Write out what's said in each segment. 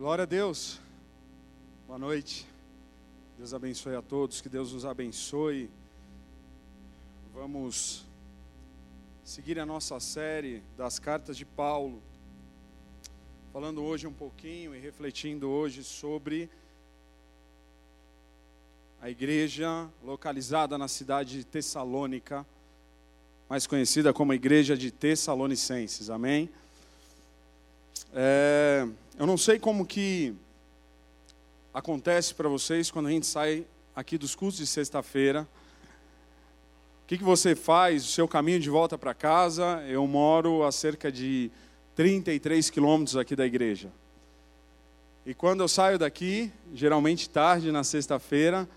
Glória a Deus. Boa noite. Deus abençoe a todos, que Deus nos abençoe. Vamos seguir a nossa série das cartas de Paulo. Falando hoje um pouquinho e refletindo hoje sobre a igreja localizada na cidade de Tessalônica, mais conhecida como a igreja de Tessalonicenses. Amém? É, eu não sei como que acontece para vocês quando a gente sai aqui dos cultos de sexta-feira. O que, que você faz? O seu caminho de volta para casa? Eu moro a cerca de 33 quilômetros aqui da igreja. E quando eu saio daqui, geralmente tarde na sexta-feira,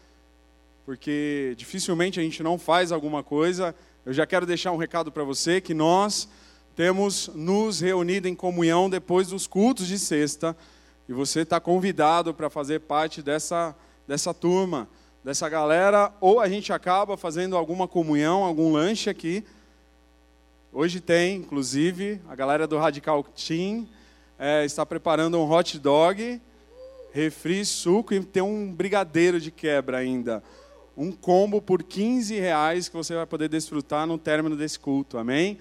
porque dificilmente a gente não faz alguma coisa, eu já quero deixar um recado para você que nós temos nos reunido em comunhão depois dos cultos de sexta. E você está convidado para fazer parte dessa, dessa turma, dessa galera. Ou a gente acaba fazendo alguma comunhão, algum lanche aqui. Hoje tem, inclusive, a galera do Radical Team é, está preparando um hot dog, refri, suco e tem um brigadeiro de quebra ainda. Um combo por 15 reais que você vai poder desfrutar no término desse culto. Amém?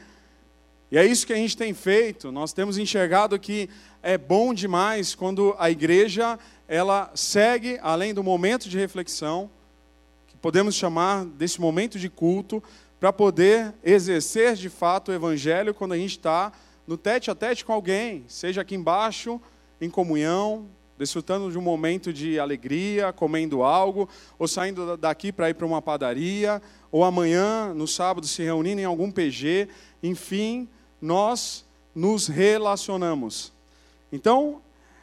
E é isso que a gente tem feito. Nós temos enxergado que é bom demais quando a igreja ela segue além do momento de reflexão, que podemos chamar desse momento de culto, para poder exercer de fato o evangelho quando a gente está no tete a tete com alguém, seja aqui embaixo, em comunhão, desfrutando de um momento de alegria, comendo algo, ou saindo daqui para ir para uma padaria, ou amanhã, no sábado, se reunindo em algum PG, enfim, nós nos relacionamos. Então,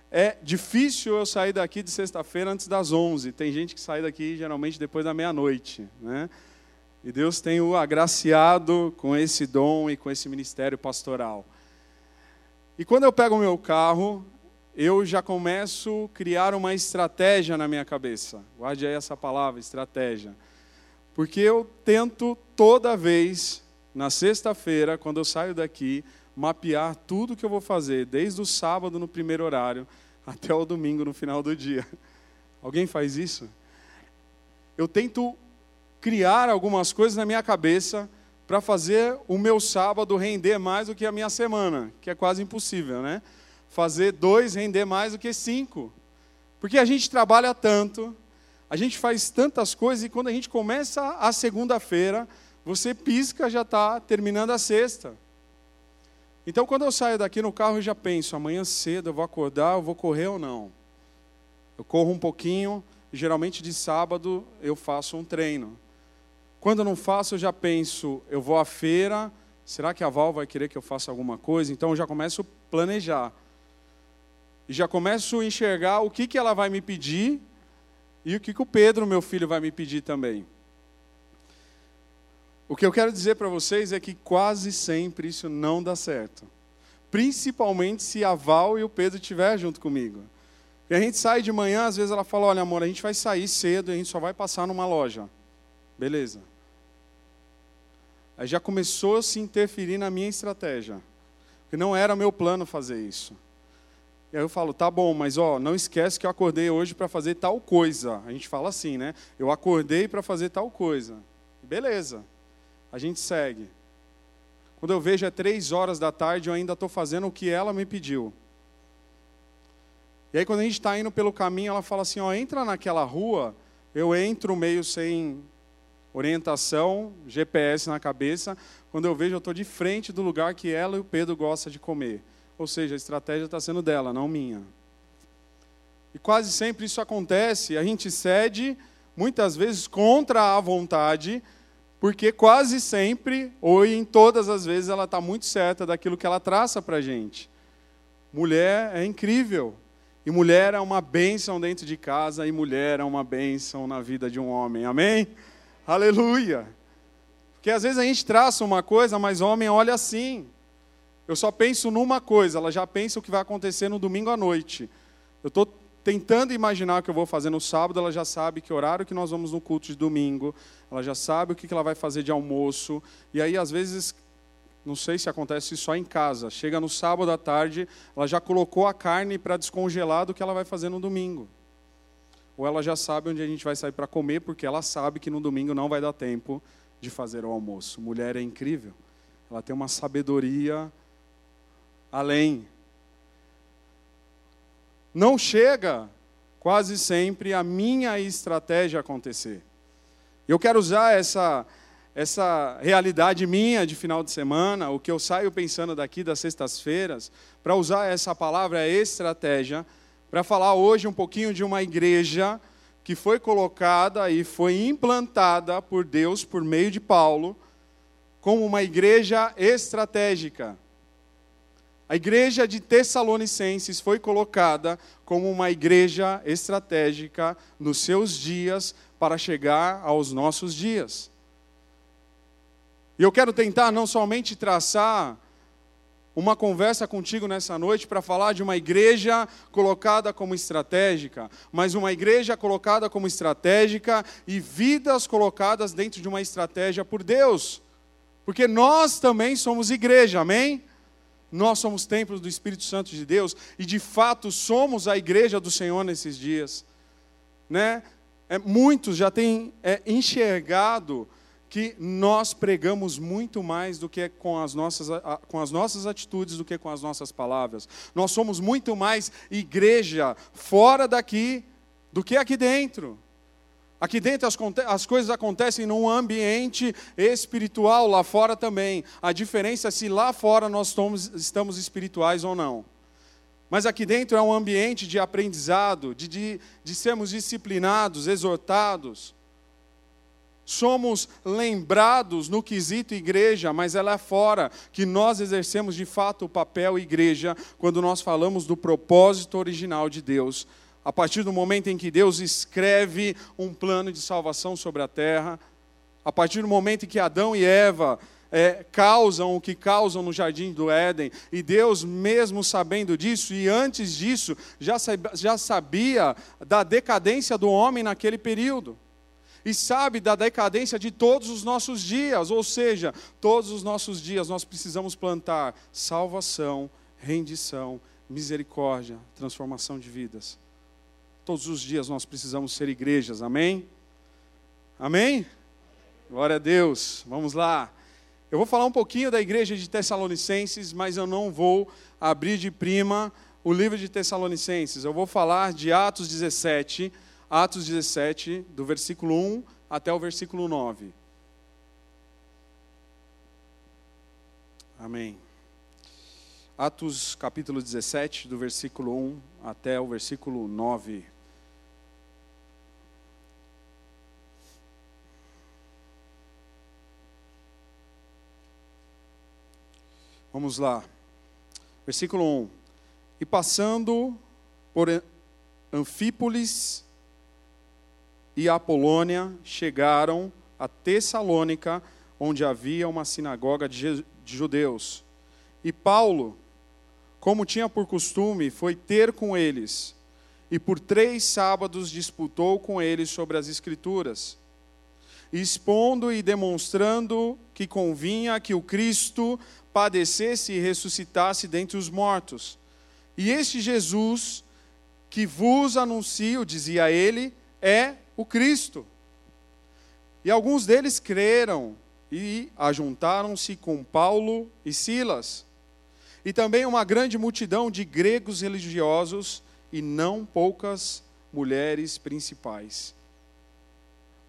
é difícil eu sair daqui de sexta-feira antes das 11. Tem gente que sai daqui geralmente depois da meia-noite, né? E Deus tem o agraciado com esse dom e com esse ministério pastoral. E quando eu pego o meu carro, eu já começo a criar uma estratégia na minha cabeça. Guarde aí essa palavra, estratégia. Porque eu tento toda vez na sexta-feira, quando eu saio daqui, mapear tudo que eu vou fazer, desde o sábado no primeiro horário até o domingo no final do dia. Alguém faz isso? Eu tento criar algumas coisas na minha cabeça para fazer o meu sábado render mais do que a minha semana, que é quase impossível, né? Fazer dois render mais do que cinco. Porque a gente trabalha tanto, a gente faz tantas coisas e quando a gente começa a segunda-feira, você pisca, já está terminando a sexta. Então, quando eu saio daqui no carro, eu já penso: amanhã cedo eu vou acordar, eu vou correr ou não? Eu corro um pouquinho, geralmente de sábado eu faço um treino. Quando eu não faço, eu já penso: eu vou à feira, será que a Val vai querer que eu faça alguma coisa? Então, eu já começo a planejar. E já começo a enxergar o que, que ela vai me pedir e o que, que o Pedro, meu filho, vai me pedir também. O que eu quero dizer para vocês é que quase sempre isso não dá certo. Principalmente se a Val e o Pedro estiver junto comigo. E a gente sai de manhã, às vezes ela fala: Olha, amor, a gente vai sair cedo e a gente só vai passar numa loja. Beleza. Aí já começou a se interferir na minha estratégia. Porque não era meu plano fazer isso. E aí eu falo, tá bom, mas ó, não esquece que eu acordei hoje para fazer tal coisa. A gente fala assim, né? Eu acordei para fazer tal coisa. Beleza a gente segue. Quando eu vejo é três horas da tarde, eu ainda estou fazendo o que ela me pediu. E aí, quando a gente está indo pelo caminho, ela fala assim: ó, entra naquela rua. Eu entro meio sem orientação, GPS na cabeça. Quando eu vejo, eu estou de frente do lugar que ela e o Pedro gostam de comer. Ou seja, a estratégia está sendo dela, não minha. E quase sempre isso acontece, a gente cede, muitas vezes contra a vontade, porque quase sempre, ou em todas as vezes, ela está muito certa daquilo que ela traça para a gente. Mulher é incrível. E mulher é uma bênção dentro de casa, e mulher é uma bênção na vida de um homem. Amém? Aleluia! Porque às vezes a gente traça uma coisa, mas homem olha assim. Eu só penso numa coisa, ela já pensa o que vai acontecer no domingo à noite. Eu estou tentando imaginar o que eu vou fazer no sábado, ela já sabe que horário que nós vamos no culto de domingo, ela já sabe o que ela vai fazer de almoço, e aí às vezes não sei se acontece só em casa, chega no sábado à tarde, ela já colocou a carne para descongelar do que ela vai fazer no domingo. Ou ela já sabe onde a gente vai sair para comer, porque ela sabe que no domingo não vai dar tempo de fazer o almoço. Mulher é incrível. Ela tem uma sabedoria além. Não chega quase sempre a minha estratégia acontecer. Eu quero usar essa essa realidade minha de final de semana, o que eu saio pensando daqui das sextas-feiras, para usar essa palavra estratégia, para falar hoje um pouquinho de uma igreja que foi colocada e foi implantada por Deus por meio de Paulo como uma igreja estratégica. A igreja de Tessalonicenses foi colocada como uma igreja estratégica nos seus dias para chegar aos nossos dias. E eu quero tentar não somente traçar uma conversa contigo nessa noite para falar de uma igreja colocada como estratégica, mas uma igreja colocada como estratégica e vidas colocadas dentro de uma estratégia por Deus. Porque nós também somos igreja, amém? Nós somos templos do Espírito Santo de Deus e de fato somos a igreja do Senhor nesses dias. Né? É, muitos já têm é, enxergado que nós pregamos muito mais do que com as, nossas, com as nossas atitudes do que com as nossas palavras. Nós somos muito mais igreja fora daqui do que aqui dentro. Aqui dentro as, as, coisas acontecem num ambiente espiritual, lá fora também. A diferença é se lá fora nós estamos, estamos espirituais ou não. Mas aqui dentro é um ambiente de aprendizado, de, de, de sermos disciplinados, exortados somos lembrados no quesito igreja, mas é fora, que nós exercemos de fato o papel igreja quando nós falamos do propósito original de Deus. A partir do momento em que Deus escreve um plano de salvação sobre a terra, a partir do momento em que Adão e Eva é, causam o que causam no jardim do Éden, e Deus, mesmo sabendo disso, e antes disso, já já sabia da decadência do homem naquele período e sabe da decadência de todos os nossos dias, ou seja, todos os nossos dias nós precisamos plantar salvação, rendição, misericórdia, transformação de vidas. Todos os dias nós precisamos ser igrejas, amém? Amém? Glória a Deus, vamos lá. Eu vou falar um pouquinho da igreja de Tessalonicenses, mas eu não vou abrir de prima o livro de Tessalonicenses. Eu vou falar de Atos 17 Atos 17, do versículo 1 até o versículo 9. Amém. Atos capítulo 17, do versículo 1 até o versículo 9. Vamos lá. Versículo 1. E passando por Anfípolis e a Polônia chegaram a Tessalônica, onde havia uma sinagoga de judeus. E Paulo, como tinha por costume, foi ter com eles, e por três sábados disputou com eles sobre as Escrituras, expondo e demonstrando que convinha que o Cristo padecesse e ressuscitasse dentre os mortos. E este Jesus que vos anuncio, dizia ele, é o Cristo. E alguns deles creram e ajuntaram-se com Paulo e Silas. E também uma grande multidão de gregos religiosos e não poucas mulheres principais.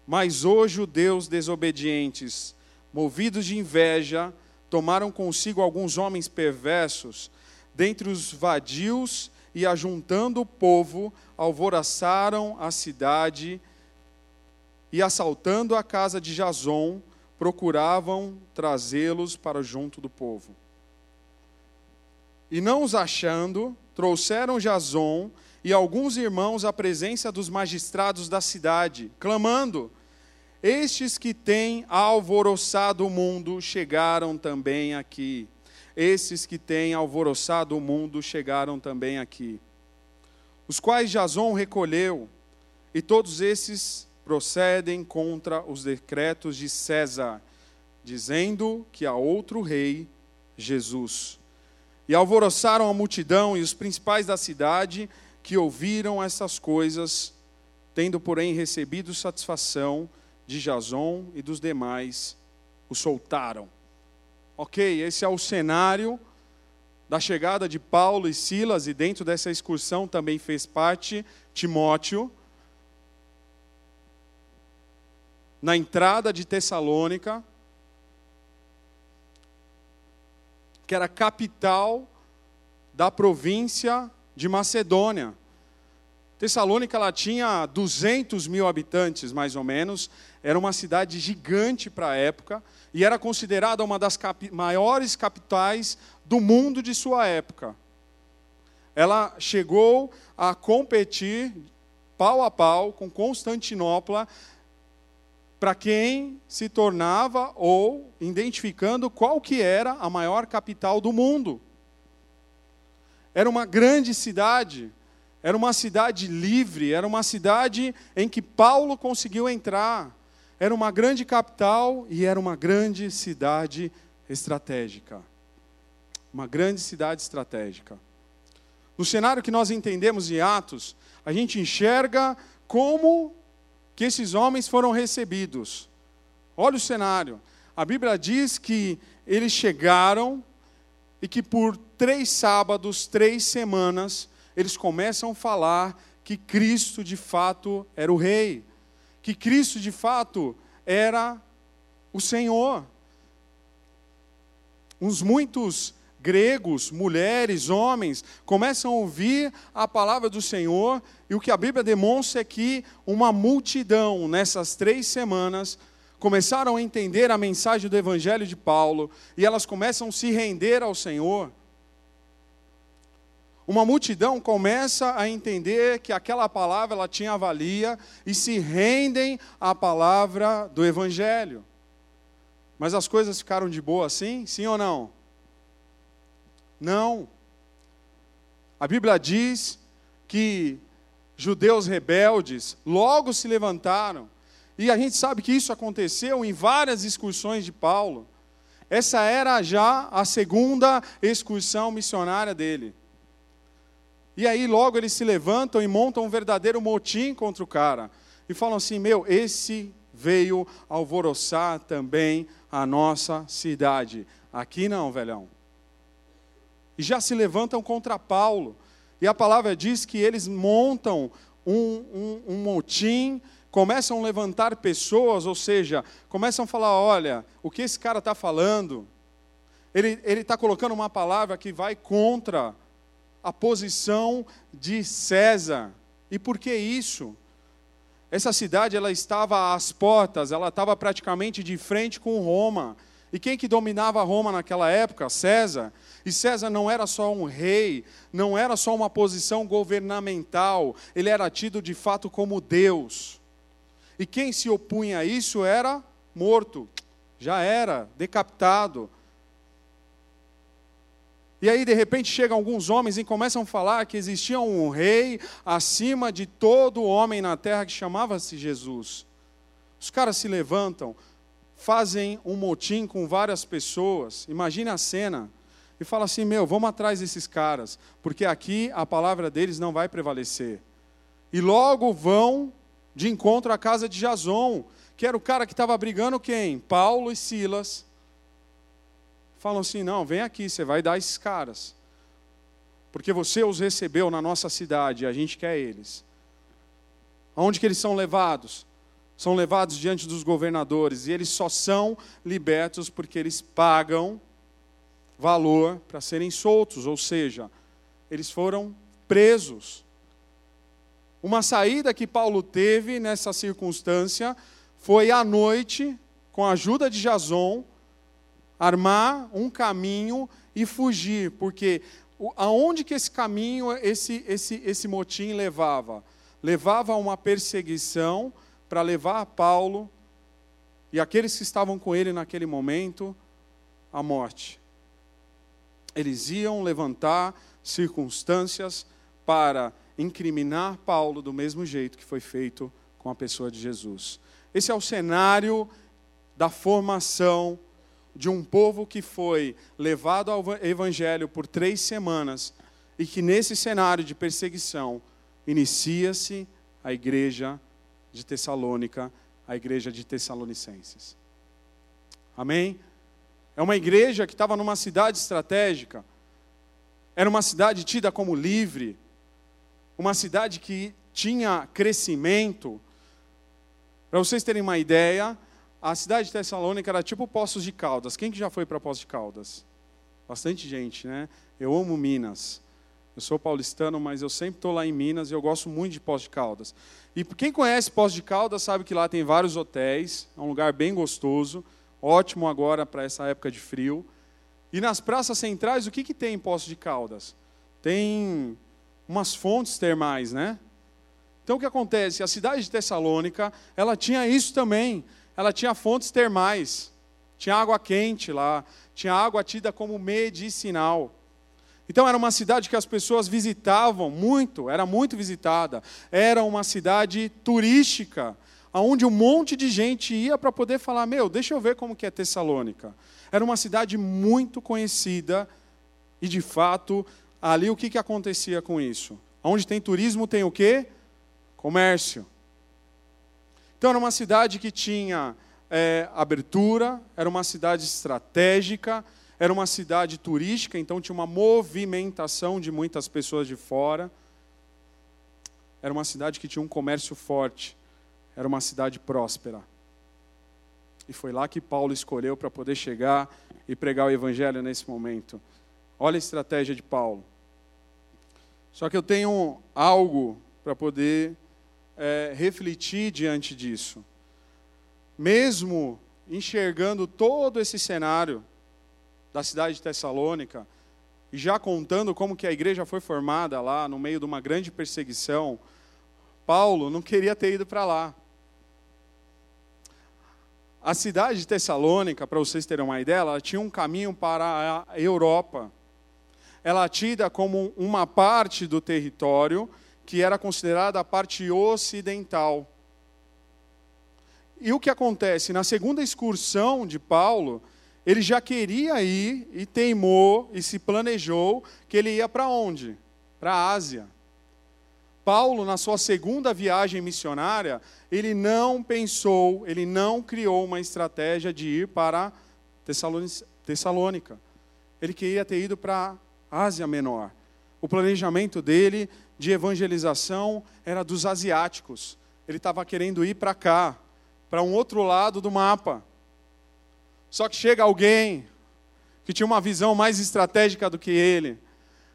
Mas os judeus desobedientes, movidos de inveja, tomaram consigo alguns homens perversos, dentre os vadios, e ajuntando o povo, alvoroçaram a cidade e assaltando a casa de Jason, procuravam trazê-los para junto do povo. E não os achando, trouxeram Jason e alguns irmãos à presença dos magistrados da cidade, clamando: Estes que têm alvoroçado o mundo chegaram também aqui. Esses que têm alvoroçado o mundo chegaram também aqui. Os quais Jason recolheu, e todos esses procedem contra os decretos de César, dizendo que há outro rei Jesus. E alvoroçaram a multidão e os principais da cidade que ouviram essas coisas, tendo, porém, recebido satisfação de Jason e dos demais, o soltaram. Ok, esse é o cenário da chegada de Paulo e Silas, e dentro dessa excursão também fez parte Timóteo. Na entrada de Tessalônica, que era capital da província de Macedônia. Tessalônica ela tinha 200 mil habitantes, mais ou menos, era uma cidade gigante para a época e era considerada uma das maiores capitais do mundo de sua época. Ela chegou a competir pau a pau com Constantinopla para quem se tornava ou identificando qual que era a maior capital do mundo. Era uma grande cidade, era uma cidade livre, era uma cidade em que Paulo conseguiu entrar. Era uma grande capital e era uma grande cidade estratégica. Uma grande cidade estratégica. No cenário que nós entendemos em Atos, a gente enxerga como que esses homens foram recebidos. Olha o cenário. A Bíblia diz que eles chegaram e que por três sábados, três semanas, eles começam a falar que Cristo de fato era o Rei, que Cristo de fato era o Senhor. Uns muitos gregos, mulheres, homens, começam a ouvir a palavra do Senhor, e o que a Bíblia demonstra é que uma multidão, nessas três semanas, começaram a entender a mensagem do Evangelho de Paulo, e elas começam a se render ao Senhor. Uma multidão começa a entender que aquela palavra ela tinha valia e se rendem à palavra do Evangelho. Mas as coisas ficaram de boa assim? Sim ou não? Não. A Bíblia diz que judeus rebeldes logo se levantaram, e a gente sabe que isso aconteceu em várias excursões de Paulo. Essa era já a segunda excursão missionária dele. E aí logo eles se levantam e montam um verdadeiro motim contra o cara. E falam assim: meu, esse veio alvoroçar também a nossa cidade. Aqui não, velhão e já se levantam contra Paulo. E a palavra diz que eles montam um, um, um motim, começam a levantar pessoas, ou seja, começam a falar: olha, o que esse cara está falando? Ele está colocando uma palavra que vai contra a posição de César. E por que isso? Essa cidade ela estava às portas, ela estava praticamente de frente com Roma. E quem que dominava Roma naquela época? César. E César não era só um rei, não era só uma posição governamental, ele era tido de fato como Deus. E quem se opunha a isso era morto, já era decapitado. E aí, de repente, chegam alguns homens e começam a falar que existia um rei acima de todo homem na terra que chamava-se Jesus. Os caras se levantam, fazem um motim com várias pessoas. Imagine a cena e fala assim: meu, vamos atrás desses caras, porque aqui a palavra deles não vai prevalecer. E logo vão de encontro à casa de Jason, que era o cara que estava brigando quem? Paulo e Silas. Falam assim: não, vem aqui, você vai dar esses caras. Porque você os recebeu na nossa cidade a gente quer eles. Aonde que eles são levados? São levados diante dos governadores e eles só são libertos porque eles pagam valor para serem soltos, ou seja, eles foram presos. Uma saída que Paulo teve nessa circunstância foi à noite, com a ajuda de Jason, armar um caminho e fugir, porque aonde que esse caminho, esse, esse, esse motim levava? Levava a uma perseguição para levar Paulo e aqueles que estavam com ele naquele momento à morte eles iam levantar circunstâncias para incriminar Paulo do mesmo jeito que foi feito com a pessoa de Jesus. Esse é o cenário da formação de um povo que foi levado ao evangelho por três semanas e que nesse cenário de perseguição inicia-se a igreja de Tessalônica, a igreja de Tessalonicenses. Amém? É uma igreja que estava numa cidade estratégica, era uma cidade tida como livre, uma cidade que tinha crescimento. Para vocês terem uma ideia, a cidade de Tessalônica era tipo Poços de Caldas. Quem que já foi para Poços de Caldas? Bastante gente, né? Eu amo Minas. Eu sou paulistano, mas eu sempre estou lá em Minas e eu gosto muito de Poços de Caldas. E quem conhece Poços de Caldas sabe que lá tem vários hotéis, é um lugar bem gostoso, ótimo agora para essa época de frio. E nas praças centrais, o que, que tem em Poços de Caldas? Tem umas fontes termais, né? Então o que acontece? A cidade de Tessalônica, ela tinha isso também. Ela tinha fontes termais. Tinha água quente lá, tinha água tida como medicinal. Então era uma cidade que as pessoas visitavam muito, era muito visitada. Era uma cidade turística, aonde um monte de gente ia para poder falar: "Meu, deixa eu ver como que é Tessalônica". Era uma cidade muito conhecida e de fato, ali o que que acontecia com isso? Onde tem turismo tem o quê? Comércio. Então era uma cidade que tinha é, abertura, era uma cidade estratégica, era uma cidade turística, então tinha uma movimentação de muitas pessoas de fora. Era uma cidade que tinha um comércio forte, era uma cidade próspera. E foi lá que Paulo escolheu para poder chegar e pregar o evangelho nesse momento. Olha a estratégia de Paulo. Só que eu tenho algo para poder é, refletir diante disso. Mesmo enxergando todo esse cenário, da cidade de Tessalônica, e já contando como que a igreja foi formada lá, no meio de uma grande perseguição, Paulo não queria ter ido para lá. A cidade de Tessalônica, para vocês terem uma ideia, ela tinha um caminho para a Europa. Ela tida como uma parte do território que era considerada a parte ocidental. E o que acontece? Na segunda excursão de Paulo, ele já queria ir e teimou e se planejou que ele ia para onde? Para a Ásia. Paulo, na sua segunda viagem missionária, ele não pensou, ele não criou uma estratégia de ir para Tessalônica. Ele queria ter ido para a Ásia Menor. O planejamento dele de evangelização era dos asiáticos. Ele estava querendo ir para cá, para um outro lado do mapa. Só que chega alguém que tinha uma visão mais estratégica do que ele,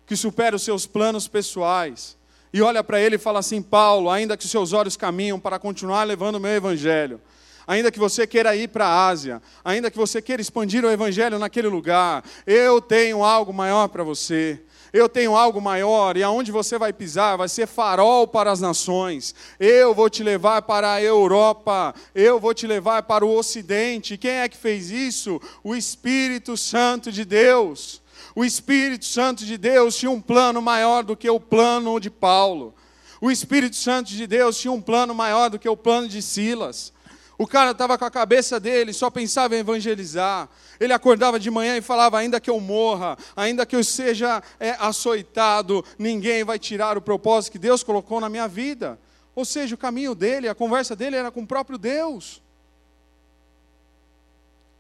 que supera os seus planos pessoais, e olha para ele e fala assim: Paulo, ainda que os seus olhos caminham para continuar levando o meu evangelho, ainda que você queira ir para a Ásia, ainda que você queira expandir o evangelho naquele lugar, eu tenho algo maior para você eu tenho algo maior, e aonde você vai pisar vai ser farol para as nações. Eu vou te levar para a Europa, eu vou te levar para o Ocidente. Quem é que fez isso? O Espírito Santo de Deus. O Espírito Santo de Deus tinha um plano maior do que o plano de Paulo. O Espírito Santo de Deus tinha um plano maior do que o plano de Silas. O cara estava com a cabeça dele, só pensava em evangelizar. Ele acordava de manhã e falava: ainda que eu morra, ainda que eu seja é, açoitado, ninguém vai tirar o propósito que Deus colocou na minha vida. Ou seja, o caminho dele, a conversa dele era com o próprio Deus.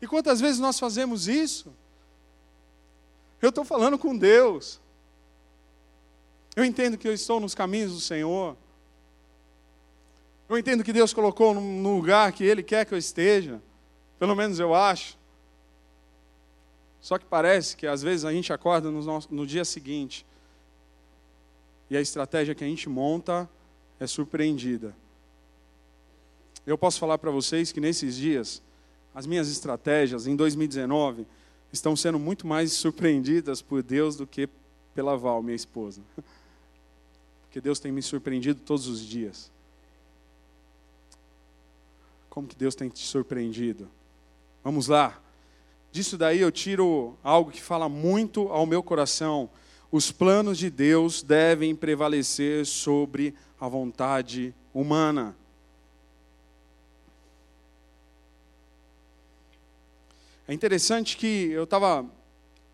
E quantas vezes nós fazemos isso? Eu estou falando com Deus. Eu entendo que eu estou nos caminhos do Senhor. Eu entendo que Deus colocou no lugar que Ele quer que eu esteja. Pelo menos eu acho. Só que parece que às vezes a gente acorda no, nosso, no dia seguinte e a estratégia que a gente monta é surpreendida. Eu posso falar para vocês que nesses dias, as minhas estratégias em 2019 estão sendo muito mais surpreendidas por Deus do que pela Val, minha esposa. Porque Deus tem me surpreendido todos os dias. Como que Deus tem te surpreendido? Vamos lá. Disso daí eu tiro algo que fala muito ao meu coração. Os planos de Deus devem prevalecer sobre a vontade humana. É interessante que eu estava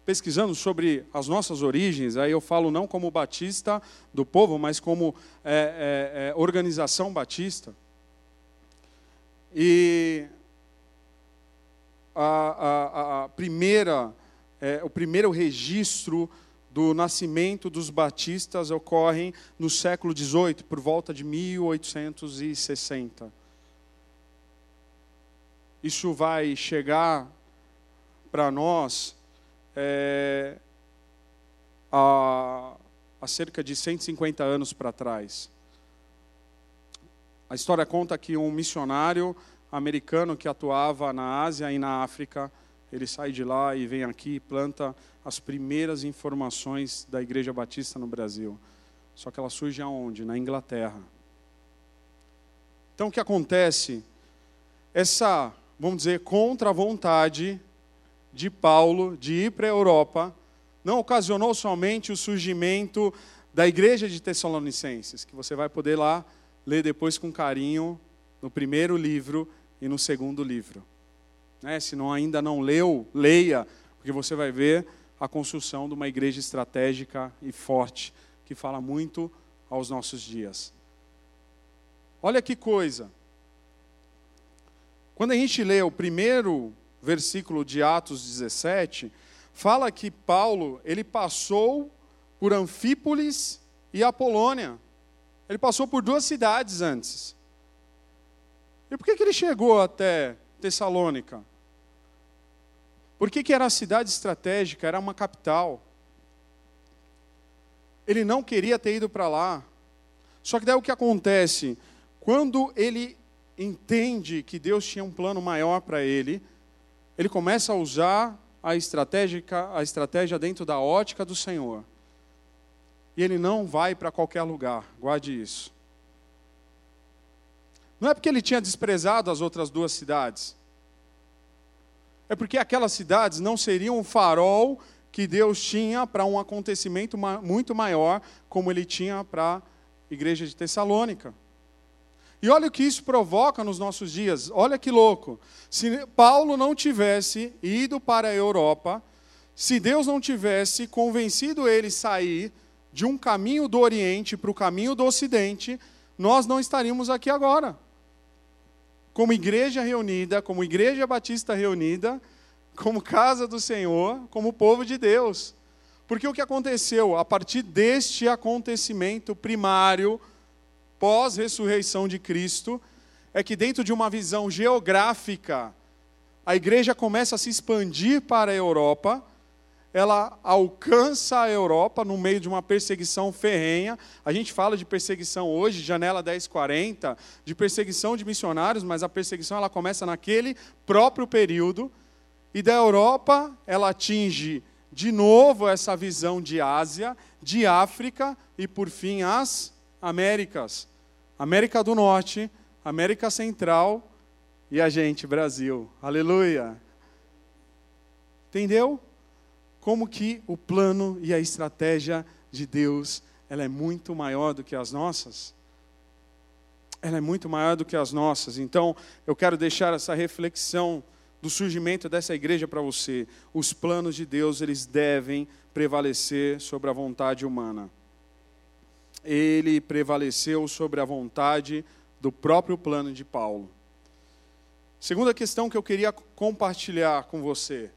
pesquisando sobre as nossas origens, aí eu falo não como batista do povo, mas como é, é, é, organização batista. E a, a, a primeira, é, o primeiro registro do nascimento dos batistas ocorre no século XVIII, por volta de 1860. Isso vai chegar para nós é, há, há cerca de 150 anos para trás. A história conta que um missionário americano que atuava na Ásia e na África, ele sai de lá e vem aqui e planta as primeiras informações da Igreja Batista no Brasil. Só que ela surge aonde? Na Inglaterra. Então o que acontece? Essa, vamos dizer, contra a vontade de Paulo de ir para a Europa não ocasionou somente o surgimento da igreja de Tessalonicenses, que você vai poder lá ler depois com carinho no primeiro livro e no segundo livro. Né? Se não, ainda não leu, leia, porque você vai ver a construção de uma igreja estratégica e forte, que fala muito aos nossos dias. Olha que coisa. Quando a gente lê o primeiro versículo de Atos 17, fala que Paulo, ele passou por Anfípolis e Apolônia. Ele passou por duas cidades antes. E por que, que ele chegou até Tessalônica? Por que, que era a cidade estratégica, era uma capital. Ele não queria ter ido para lá. Só que daí o que acontece? Quando ele entende que Deus tinha um plano maior para ele, ele começa a usar a estratégia, a estratégia dentro da ótica do Senhor. E ele não vai para qualquer lugar, guarde isso. Não é porque ele tinha desprezado as outras duas cidades. É porque aquelas cidades não seriam o farol que Deus tinha para um acontecimento muito maior, como ele tinha para a igreja de Tessalônica. E olha o que isso provoca nos nossos dias. Olha que louco. Se Paulo não tivesse ido para a Europa, se Deus não tivesse convencido ele sair de um caminho do Oriente para o caminho do Ocidente, nós não estaríamos aqui agora. Como igreja reunida, como igreja batista reunida, como casa do Senhor, como povo de Deus. Porque o que aconteceu? A partir deste acontecimento primário, pós-ressurreição de Cristo, é que dentro de uma visão geográfica, a igreja começa a se expandir para a Europa, ela alcança a Europa no meio de uma perseguição ferrenha. A gente fala de perseguição hoje, janela 1040, de perseguição de missionários, mas a perseguição ela começa naquele próprio período. E da Europa, ela atinge de novo essa visão de Ásia, de África e por fim as Américas. América do Norte, América Central e a gente, Brasil. Aleluia. Entendeu? Como que o plano e a estratégia de Deus, ela é muito maior do que as nossas? Ela é muito maior do que as nossas. Então, eu quero deixar essa reflexão do surgimento dessa igreja para você. Os planos de Deus, eles devem prevalecer sobre a vontade humana ele prevaleceu sobre a vontade do próprio plano de Paulo. Segunda questão que eu queria compartilhar com você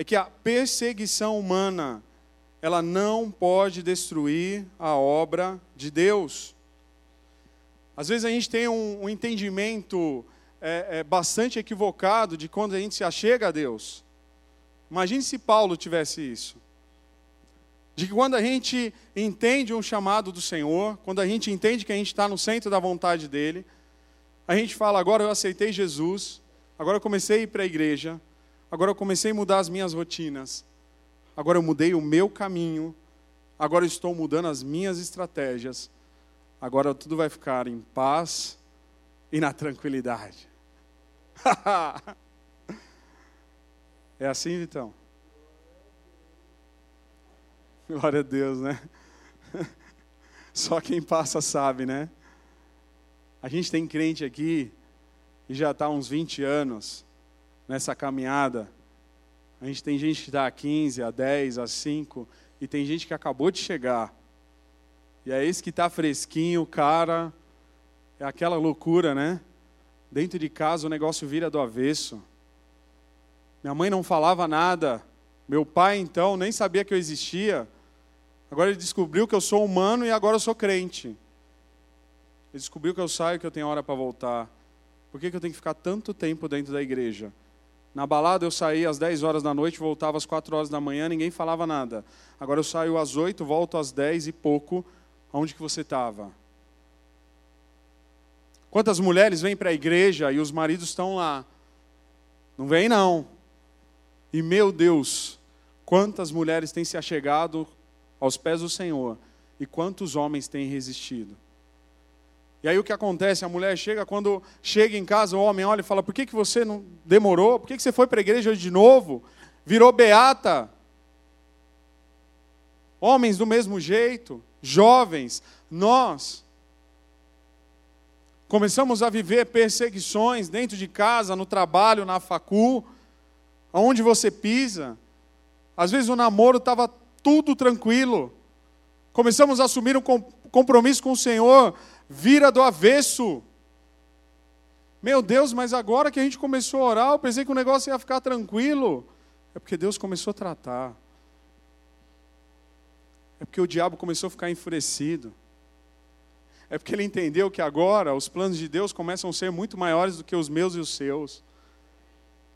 é que a perseguição humana ela não pode destruir a obra de Deus. Às vezes a gente tem um, um entendimento é, é, bastante equivocado de quando a gente se achega a Deus. Imagine se Paulo tivesse isso de que quando a gente entende um chamado do Senhor, quando a gente entende que a gente está no centro da vontade dEle, a gente fala: agora eu aceitei Jesus, agora eu comecei a ir para a igreja, agora eu comecei a mudar as minhas rotinas, agora eu mudei o meu caminho, agora eu estou mudando as minhas estratégias, agora tudo vai ficar em paz e na tranquilidade. é assim, Vitão? Glória a Deus, né? Só quem passa sabe, né? A gente tem crente aqui e já está há uns 20 anos nessa caminhada. A gente tem gente que está a 15, a 10, a 5, e tem gente que acabou de chegar. E é esse que está fresquinho, cara. É aquela loucura, né? Dentro de casa o negócio vira do avesso. Minha mãe não falava nada. Meu pai, então, nem sabia que eu existia. Agora ele descobriu que eu sou humano e agora eu sou crente. Ele descobriu que eu saio, que eu tenho hora para voltar. Por que, que eu tenho que ficar tanto tempo dentro da igreja? Na balada eu saía às 10 horas da noite, voltava às 4 horas da manhã, ninguém falava nada. Agora eu saio às 8, volto às 10 e pouco. Onde que você estava? Quantas mulheres vêm para a igreja e os maridos estão lá? Não vem não. E meu Deus, quantas mulheres têm se achegado aos pés do Senhor e quantos homens têm resistido? E aí o que acontece? A mulher chega, quando chega em casa, o homem olha e fala: Por que, que você não demorou? Por que, que você foi para a igreja hoje de novo? Virou beata. Homens do mesmo jeito, jovens, nós começamos a viver perseguições dentro de casa, no trabalho, na facul, aonde você pisa. Às vezes o namoro estava tudo tranquilo. Começamos a assumir um compromisso com o Senhor, vira do avesso. Meu Deus, mas agora que a gente começou a orar, eu pensei que o negócio ia ficar tranquilo. É porque Deus começou a tratar. É porque o diabo começou a ficar enfurecido. É porque ele entendeu que agora os planos de Deus começam a ser muito maiores do que os meus e os seus.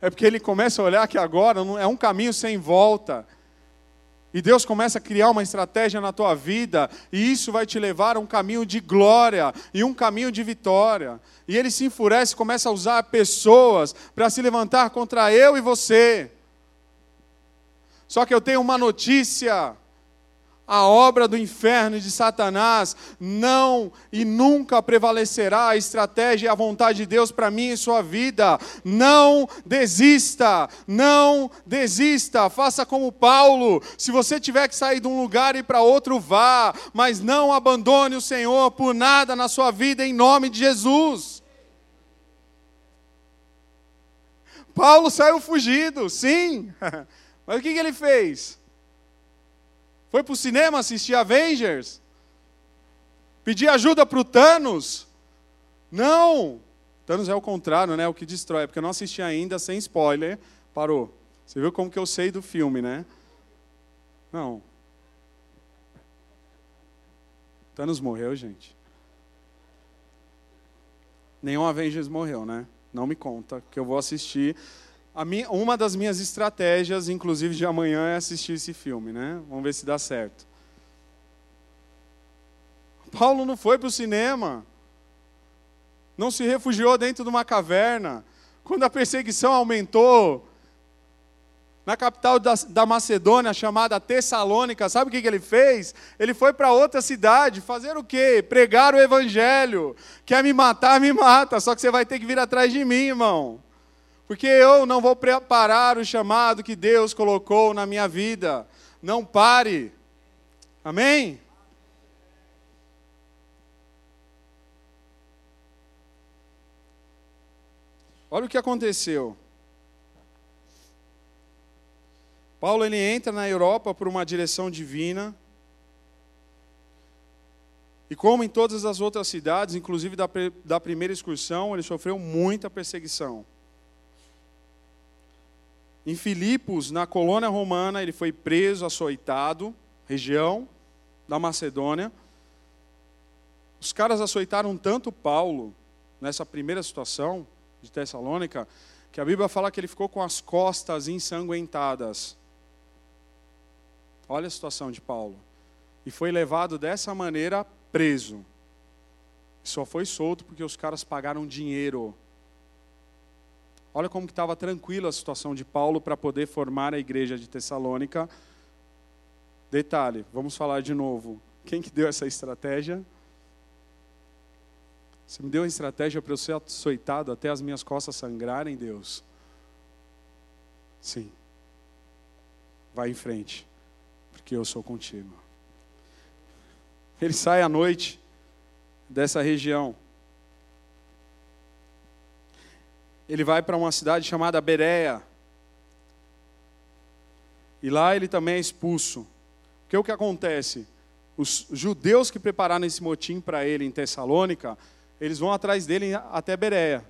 É porque ele começa a olhar que agora é um caminho sem volta. E Deus começa a criar uma estratégia na tua vida, e isso vai te levar a um caminho de glória e um caminho de vitória. E ele se enfurece, começa a usar pessoas para se levantar contra eu e você. Só que eu tenho uma notícia a obra do inferno e de Satanás não e nunca prevalecerá a estratégia e a vontade de Deus para mim e sua vida. Não desista, não desista. Faça como Paulo. Se você tiver que sair de um lugar e para outro, vá, mas não abandone o Senhor por nada na sua vida em nome de Jesus. Paulo saiu fugido, sim. Mas o que ele fez? Foi para o cinema assistir Avengers? Pedir ajuda para o Thanos? Não! Thanos é o contrário, né? O que destrói. Porque eu não assisti ainda, sem spoiler. Parou. Você viu como que eu sei do filme, né? Não. Thanos morreu, gente. Nenhum Avengers morreu, né? Não me conta, que eu vou assistir minha, uma das minhas estratégias, inclusive de amanhã, é assistir esse filme, né? Vamos ver se dá certo. Paulo não foi para o cinema, não se refugiou dentro de uma caverna. Quando a perseguição aumentou, na capital da, da, Macedônia, chamada Tessalônica, sabe o que, que ele fez? Ele foi para outra cidade fazer o quê? Pregar o evangelho. Quer me matar, me mata, só que você vai ter que vir atrás de mim, irmão porque eu não vou preparar o chamado que Deus colocou na minha vida. Não pare. Amém? Olha o que aconteceu. Paulo ele entra na Europa por uma direção divina. E como em todas as outras cidades, inclusive da, da primeira excursão, ele sofreu muita perseguição. Em Filipos, na colônia romana, ele foi preso, açoitado, região da Macedônia. Os caras açoitaram tanto Paulo nessa primeira situação de Tessalônica, que a Bíblia fala que ele ficou com as costas ensanguentadas. Olha a situação de Paulo. E foi levado dessa maneira preso. Só foi solto porque os caras pagaram dinheiro Olha como estava tranquila a situação de Paulo para poder formar a igreja de Tessalônica. Detalhe, vamos falar de novo. Quem que deu essa estratégia? Você me deu a estratégia para eu ser açoitado até as minhas costas sangrarem, Deus? Sim. Vai em frente, porque eu sou contigo. Ele sai à noite dessa região ele vai para uma cidade chamada Berea. E lá ele também é expulso. O que acontece? Os judeus que prepararam esse motim para ele em Tessalônica, eles vão atrás dele até Berea.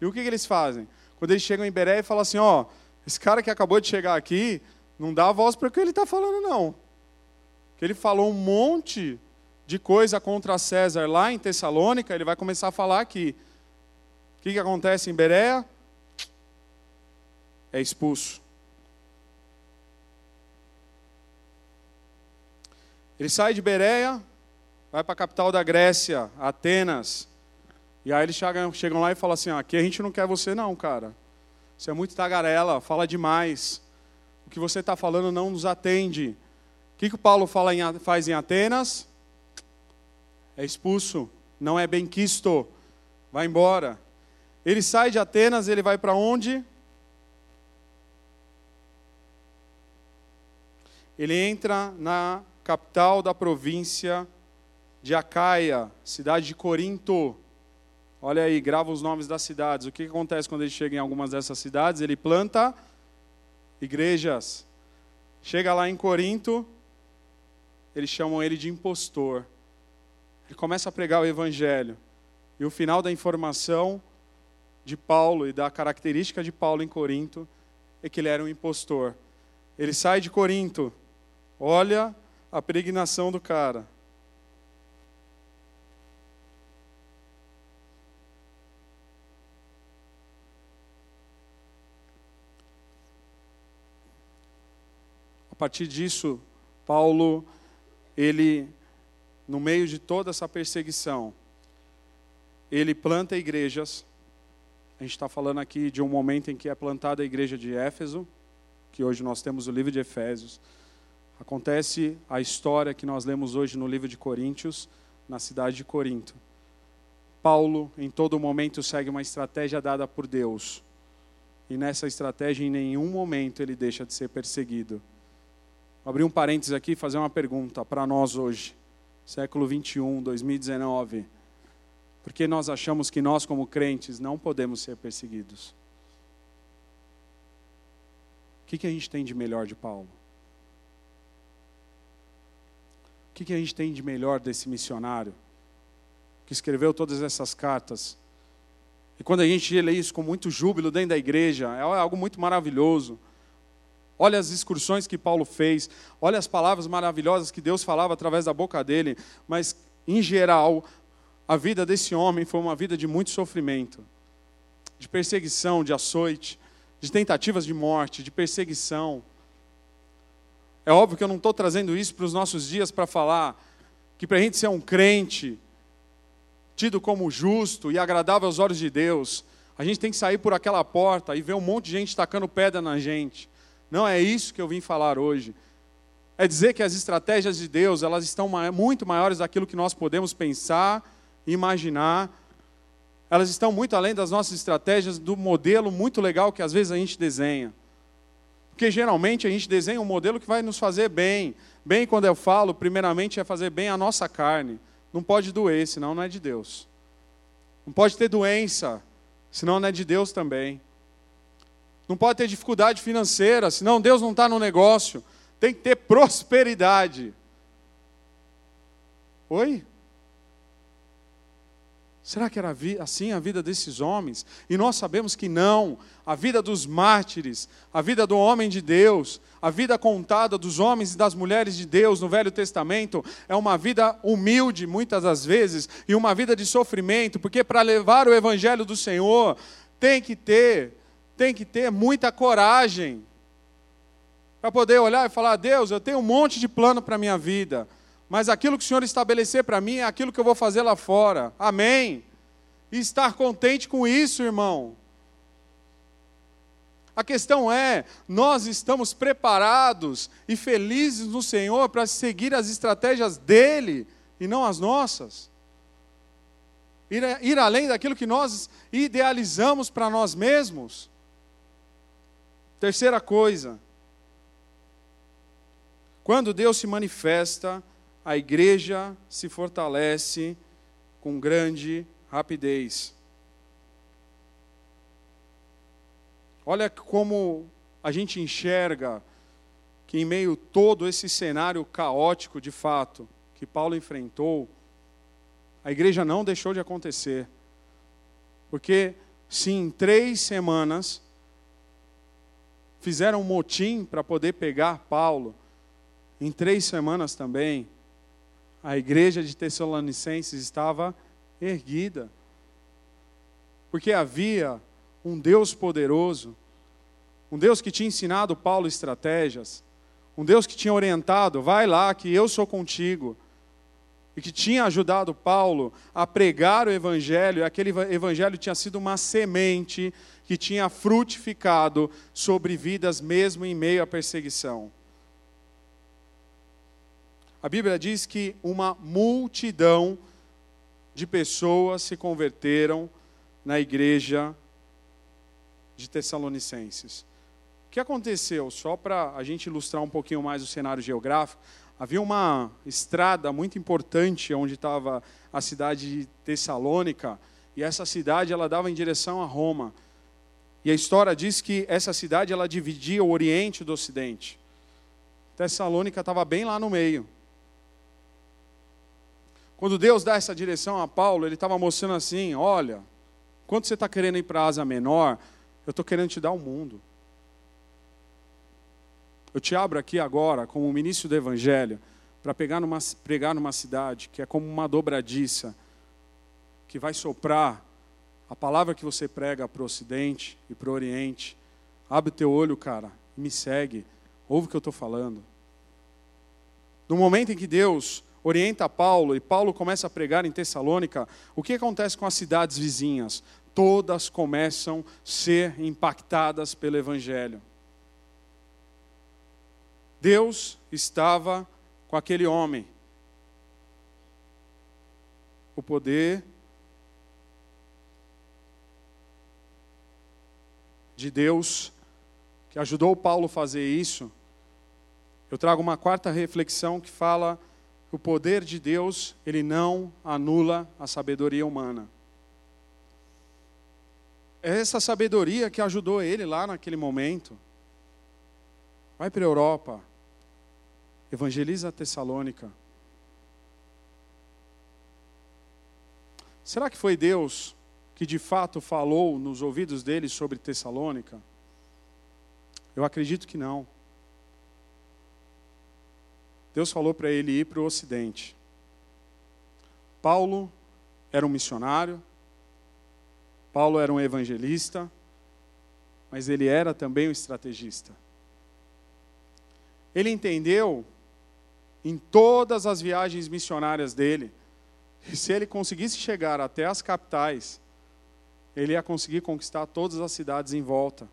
E o que, que eles fazem? Quando eles chegam em Berea e falam assim, ó, esse cara que acabou de chegar aqui, não dá voz para o que ele está falando, não. Que ele falou um monte de coisa contra César lá em Tessalônica, ele vai começar a falar aqui. Que, que acontece em Berea? É expulso. Ele sai de Berea, vai para a capital da Grécia, Atenas. E aí eles chegam, chegam lá e falam assim: aqui a gente não quer você, não, cara. Você é muito tagarela, fala demais. O que você está falando não nos atende. O que, que o Paulo fala em, faz em Atenas? É expulso, não é bem quisto, vai embora. Ele sai de Atenas, ele vai para onde? Ele entra na capital da província de Acaia, cidade de Corinto. Olha aí, grava os nomes das cidades. O que acontece quando ele chega em algumas dessas cidades? Ele planta igrejas. Chega lá em Corinto, eles chamam ele de impostor. Ele começa a pregar o evangelho. E o final da informação de Paulo e da característica de Paulo em Corinto é que ele era um impostor. Ele sai de Corinto, olha a pregnação do cara. A partir disso, Paulo, ele, no meio de toda essa perseguição, ele planta igrejas. A gente está falando aqui de um momento em que é plantada a igreja de Éfeso, que hoje nós temos o livro de Efésios. Acontece a história que nós lemos hoje no livro de Coríntios, na cidade de Corinto. Paulo, em todo momento, segue uma estratégia dada por Deus. E nessa estratégia, em nenhum momento, ele deixa de ser perseguido. Vou abrir um parênteses aqui e fazer uma pergunta para nós hoje, século 21, 2019. Por que nós achamos que nós, como crentes, não podemos ser perseguidos? O que, que a gente tem de melhor de Paulo? que, que a gente tem de melhor desse missionário que escreveu todas essas cartas? E quando a gente lê isso com muito júbilo dentro da igreja, é algo muito maravilhoso. Olha as excursões que Paulo fez, olha as palavras maravilhosas que Deus falava através da boca dele, mas, em geral, a vida desse homem foi uma vida de muito sofrimento, de perseguição, de açoite, de tentativas de morte, de perseguição. É óbvio que eu não estou trazendo isso para os nossos dias para falar que para a gente ser um crente, tido como justo e agradável aos olhos de Deus, a gente tem que sair por aquela porta e ver um monte de gente tacando pedra na gente. Não é isso que eu vim falar hoje. É dizer que as estratégias de Deus, elas estão muito maiores daquilo que nós podemos pensar, imaginar. Elas estão muito além das nossas estratégias, do modelo muito legal que às vezes a gente desenha. Porque geralmente a gente desenha um modelo que vai nos fazer bem. Bem, quando eu falo, primeiramente é fazer bem a nossa carne. Não pode doer, senão não é de Deus. Não pode ter doença, senão não é de Deus também. Não pode ter dificuldade financeira, senão Deus não está no negócio. Tem que ter prosperidade. Oi? Será que era assim a vida desses homens? E nós sabemos que não. A vida dos mártires, a vida do homem de Deus, a vida contada dos homens e das mulheres de Deus no Velho Testamento é uma vida humilde, muitas das vezes, e uma vida de sofrimento, porque para levar o evangelho do Senhor tem que ter, tem que ter muita coragem. Para poder olhar e falar: "Deus, eu tenho um monte de plano para a minha vida, mas aquilo que o Senhor estabelecer para mim é aquilo que eu vou fazer lá fora. Amém. E estar contente com isso, irmão. A questão é, nós estamos preparados e felizes no Senhor para seguir as estratégias dele e não as nossas. Ir, ir além daquilo que nós idealizamos para nós mesmos. Terceira coisa, quando Deus se manifesta, a igreja se fortalece com grande rapidez. Olha como a gente enxerga que em meio a todo esse cenário caótico de fato que Paulo enfrentou, a igreja não deixou de acontecer. Porque se em três semanas fizeram um motim para poder pegar Paulo, em três semanas também, a igreja de Tessalonicenses estava erguida. Porque havia um Deus poderoso, um Deus que tinha ensinado Paulo estratégias, um Deus que tinha orientado, vai lá que eu sou contigo, e que tinha ajudado Paulo a pregar o evangelho, e aquele evangelho tinha sido uma semente que tinha frutificado sobre vidas mesmo em meio à perseguição. A Bíblia diz que uma multidão de pessoas se converteram na igreja de Tessalonicenses. O que aconteceu? Só para a gente ilustrar um pouquinho mais o cenário geográfico, havia uma estrada muito importante onde estava a cidade de Tessalônica, e essa cidade ela dava em direção a Roma. E a história diz que essa cidade ela dividia o Oriente do Ocidente. Tessalônica estava bem lá no meio. Quando Deus dá essa direção a Paulo, ele estava mostrando assim: olha, quando você está querendo ir para a Asa Menor, eu estou querendo te dar o mundo. Eu te abro aqui agora, como ministro do Evangelho, para pegar numa, pregar numa cidade que é como uma dobradiça, que vai soprar a palavra que você prega para o Ocidente e para o Oriente. Abre teu olho, cara, me segue. Ouve o que eu estou falando. No momento em que Deus orienta Paulo e Paulo começa a pregar em Tessalônica, o que acontece com as cidades vizinhas? Todas começam a ser impactadas pelo Evangelho. Deus estava com aquele homem. O poder de Deus que ajudou Paulo a fazer isso. Eu trago uma quarta reflexão que fala o poder de Deus, ele não anula a sabedoria humana. É essa sabedoria que ajudou ele lá naquele momento. Vai para a Europa, evangeliza a Tessalônica. Será que foi Deus que de fato falou nos ouvidos dele sobre Tessalônica? Eu acredito que não. Deus falou para ele ir para o ocidente. Paulo era um missionário, Paulo era um evangelista, mas ele era também um estrategista. Ele entendeu em todas as viagens missionárias dele, que se ele conseguisse chegar até as capitais, ele ia conseguir conquistar todas as cidades em volta.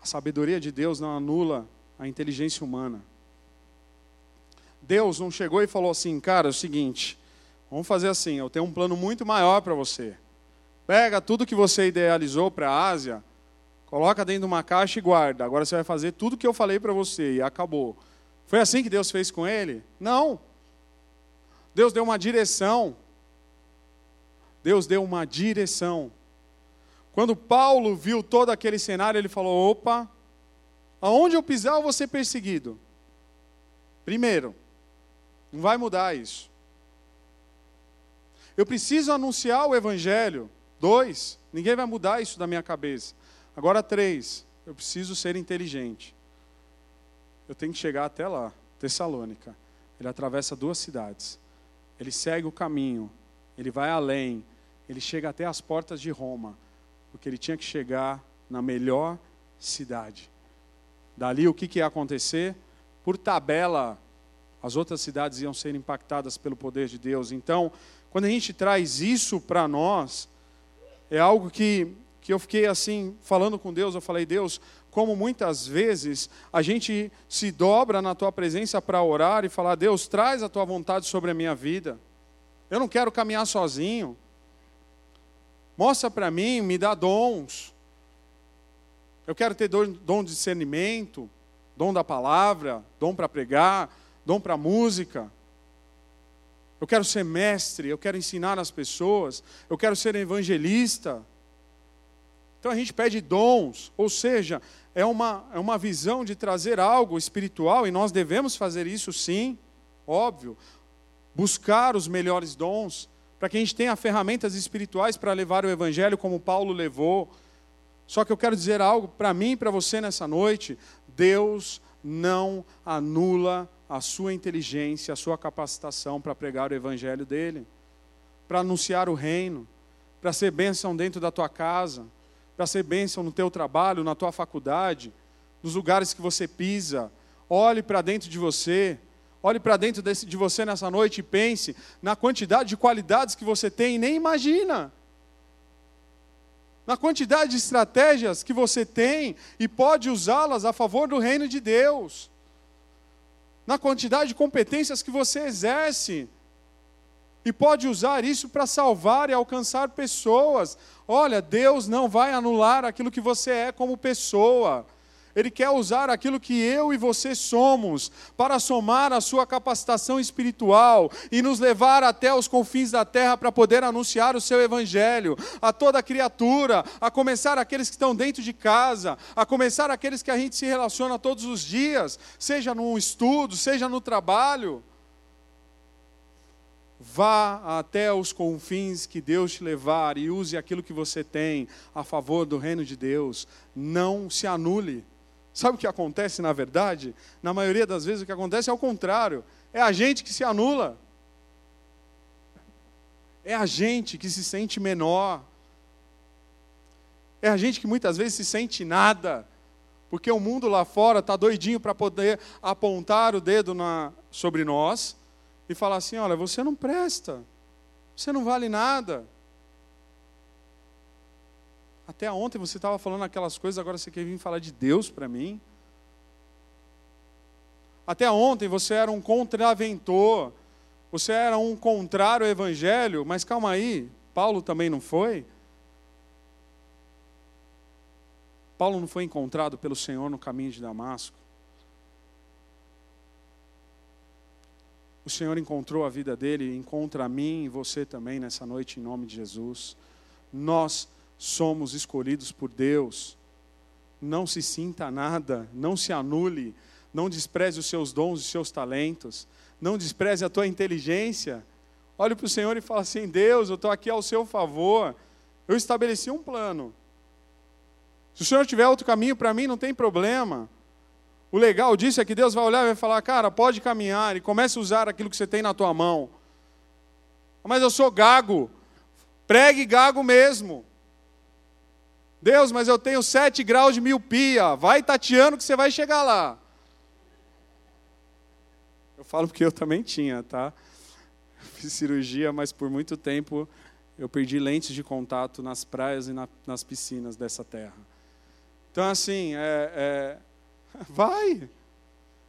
A sabedoria de Deus não anula a inteligência humana. Deus não chegou e falou assim, cara, é o seguinte, vamos fazer assim, eu tenho um plano muito maior para você. Pega tudo que você idealizou para a Ásia, coloca dentro de uma caixa e guarda. Agora você vai fazer tudo que eu falei para você e acabou. Foi assim que Deus fez com ele? Não. Deus deu uma direção. Deus deu uma direção. Quando Paulo viu todo aquele cenário, ele falou: opa, Aonde eu pisar, eu vou ser perseguido. Primeiro, não vai mudar isso. Eu preciso anunciar o Evangelho. Dois, ninguém vai mudar isso da minha cabeça. Agora, três, eu preciso ser inteligente. Eu tenho que chegar até lá, Tessalônica. Ele atravessa duas cidades. Ele segue o caminho. Ele vai além. Ele chega até as portas de Roma. Porque ele tinha que chegar na melhor cidade. Dali o que, que ia acontecer? Por tabela, as outras cidades iam ser impactadas pelo poder de Deus. Então, quando a gente traz isso para nós, é algo que, que eu fiquei assim, falando com Deus, eu falei, Deus, como muitas vezes a gente se dobra na tua presença para orar e falar, Deus, traz a tua vontade sobre a minha vida. Eu não quero caminhar sozinho. Mostra para mim, me dá dons. Eu quero ter dom de discernimento, dom da palavra, dom para pregar, dom para música. Eu quero ser mestre, eu quero ensinar as pessoas, eu quero ser evangelista. Então a gente pede dons, ou seja, é uma, é uma visão de trazer algo espiritual, e nós devemos fazer isso sim, óbvio. Buscar os melhores dons, para que a gente tenha ferramentas espirituais para levar o Evangelho como Paulo levou. Só que eu quero dizer algo para mim e para você nessa noite: Deus não anula a sua inteligência, a sua capacitação para pregar o Evangelho dele, para anunciar o reino, para ser bênção dentro da tua casa para ser bênção no teu trabalho, na tua faculdade, nos lugares que você pisa. Olhe para dentro de você, olhe para dentro de você nessa noite e pense na quantidade de qualidades que você tem e nem imagina. Na quantidade de estratégias que você tem e pode usá-las a favor do reino de Deus. Na quantidade de competências que você exerce e pode usar isso para salvar e alcançar pessoas. Olha, Deus não vai anular aquilo que você é como pessoa. Ele quer usar aquilo que eu e você somos para somar a sua capacitação espiritual e nos levar até os confins da terra para poder anunciar o seu evangelho a toda criatura, a começar aqueles que estão dentro de casa, a começar aqueles que a gente se relaciona todos os dias, seja no estudo, seja no trabalho. Vá até os confins que Deus te levar e use aquilo que você tem a favor do reino de Deus. Não se anule. Sabe o que acontece na verdade? Na maioria das vezes o que acontece é o contrário. É a gente que se anula. É a gente que se sente menor. É a gente que muitas vezes se sente nada. Porque o mundo lá fora está doidinho para poder apontar o dedo na, sobre nós e falar assim: olha, você não presta, você não vale nada. Até ontem você estava falando aquelas coisas, agora você quer vir falar de Deus para mim? Até ontem você era um contraventor, você era um contrário ao Evangelho, mas calma aí, Paulo também não foi? Paulo não foi encontrado pelo Senhor no caminho de Damasco? O Senhor encontrou a vida dele, encontra a mim e você também nessa noite, em nome de Jesus. Nós somos escolhidos por Deus. Não se sinta nada, não se anule, não despreze os seus dons e seus talentos, não despreze a tua inteligência. Olhe para o Senhor e fala assim: Deus, eu estou aqui ao seu favor. Eu estabeleci um plano. Se o Senhor tiver outro caminho para mim, não tem problema. O legal disso é que Deus vai olhar e vai falar: cara, pode caminhar e comece a usar aquilo que você tem na tua mão. Mas eu sou gago. Pregue gago mesmo. Deus, mas eu tenho sete graus de miopia. Vai tateando que você vai chegar lá. Eu falo porque eu também tinha, tá? Fiz cirurgia, mas por muito tempo eu perdi lentes de contato nas praias e na, nas piscinas dessa terra. Então, assim, é, é Vai.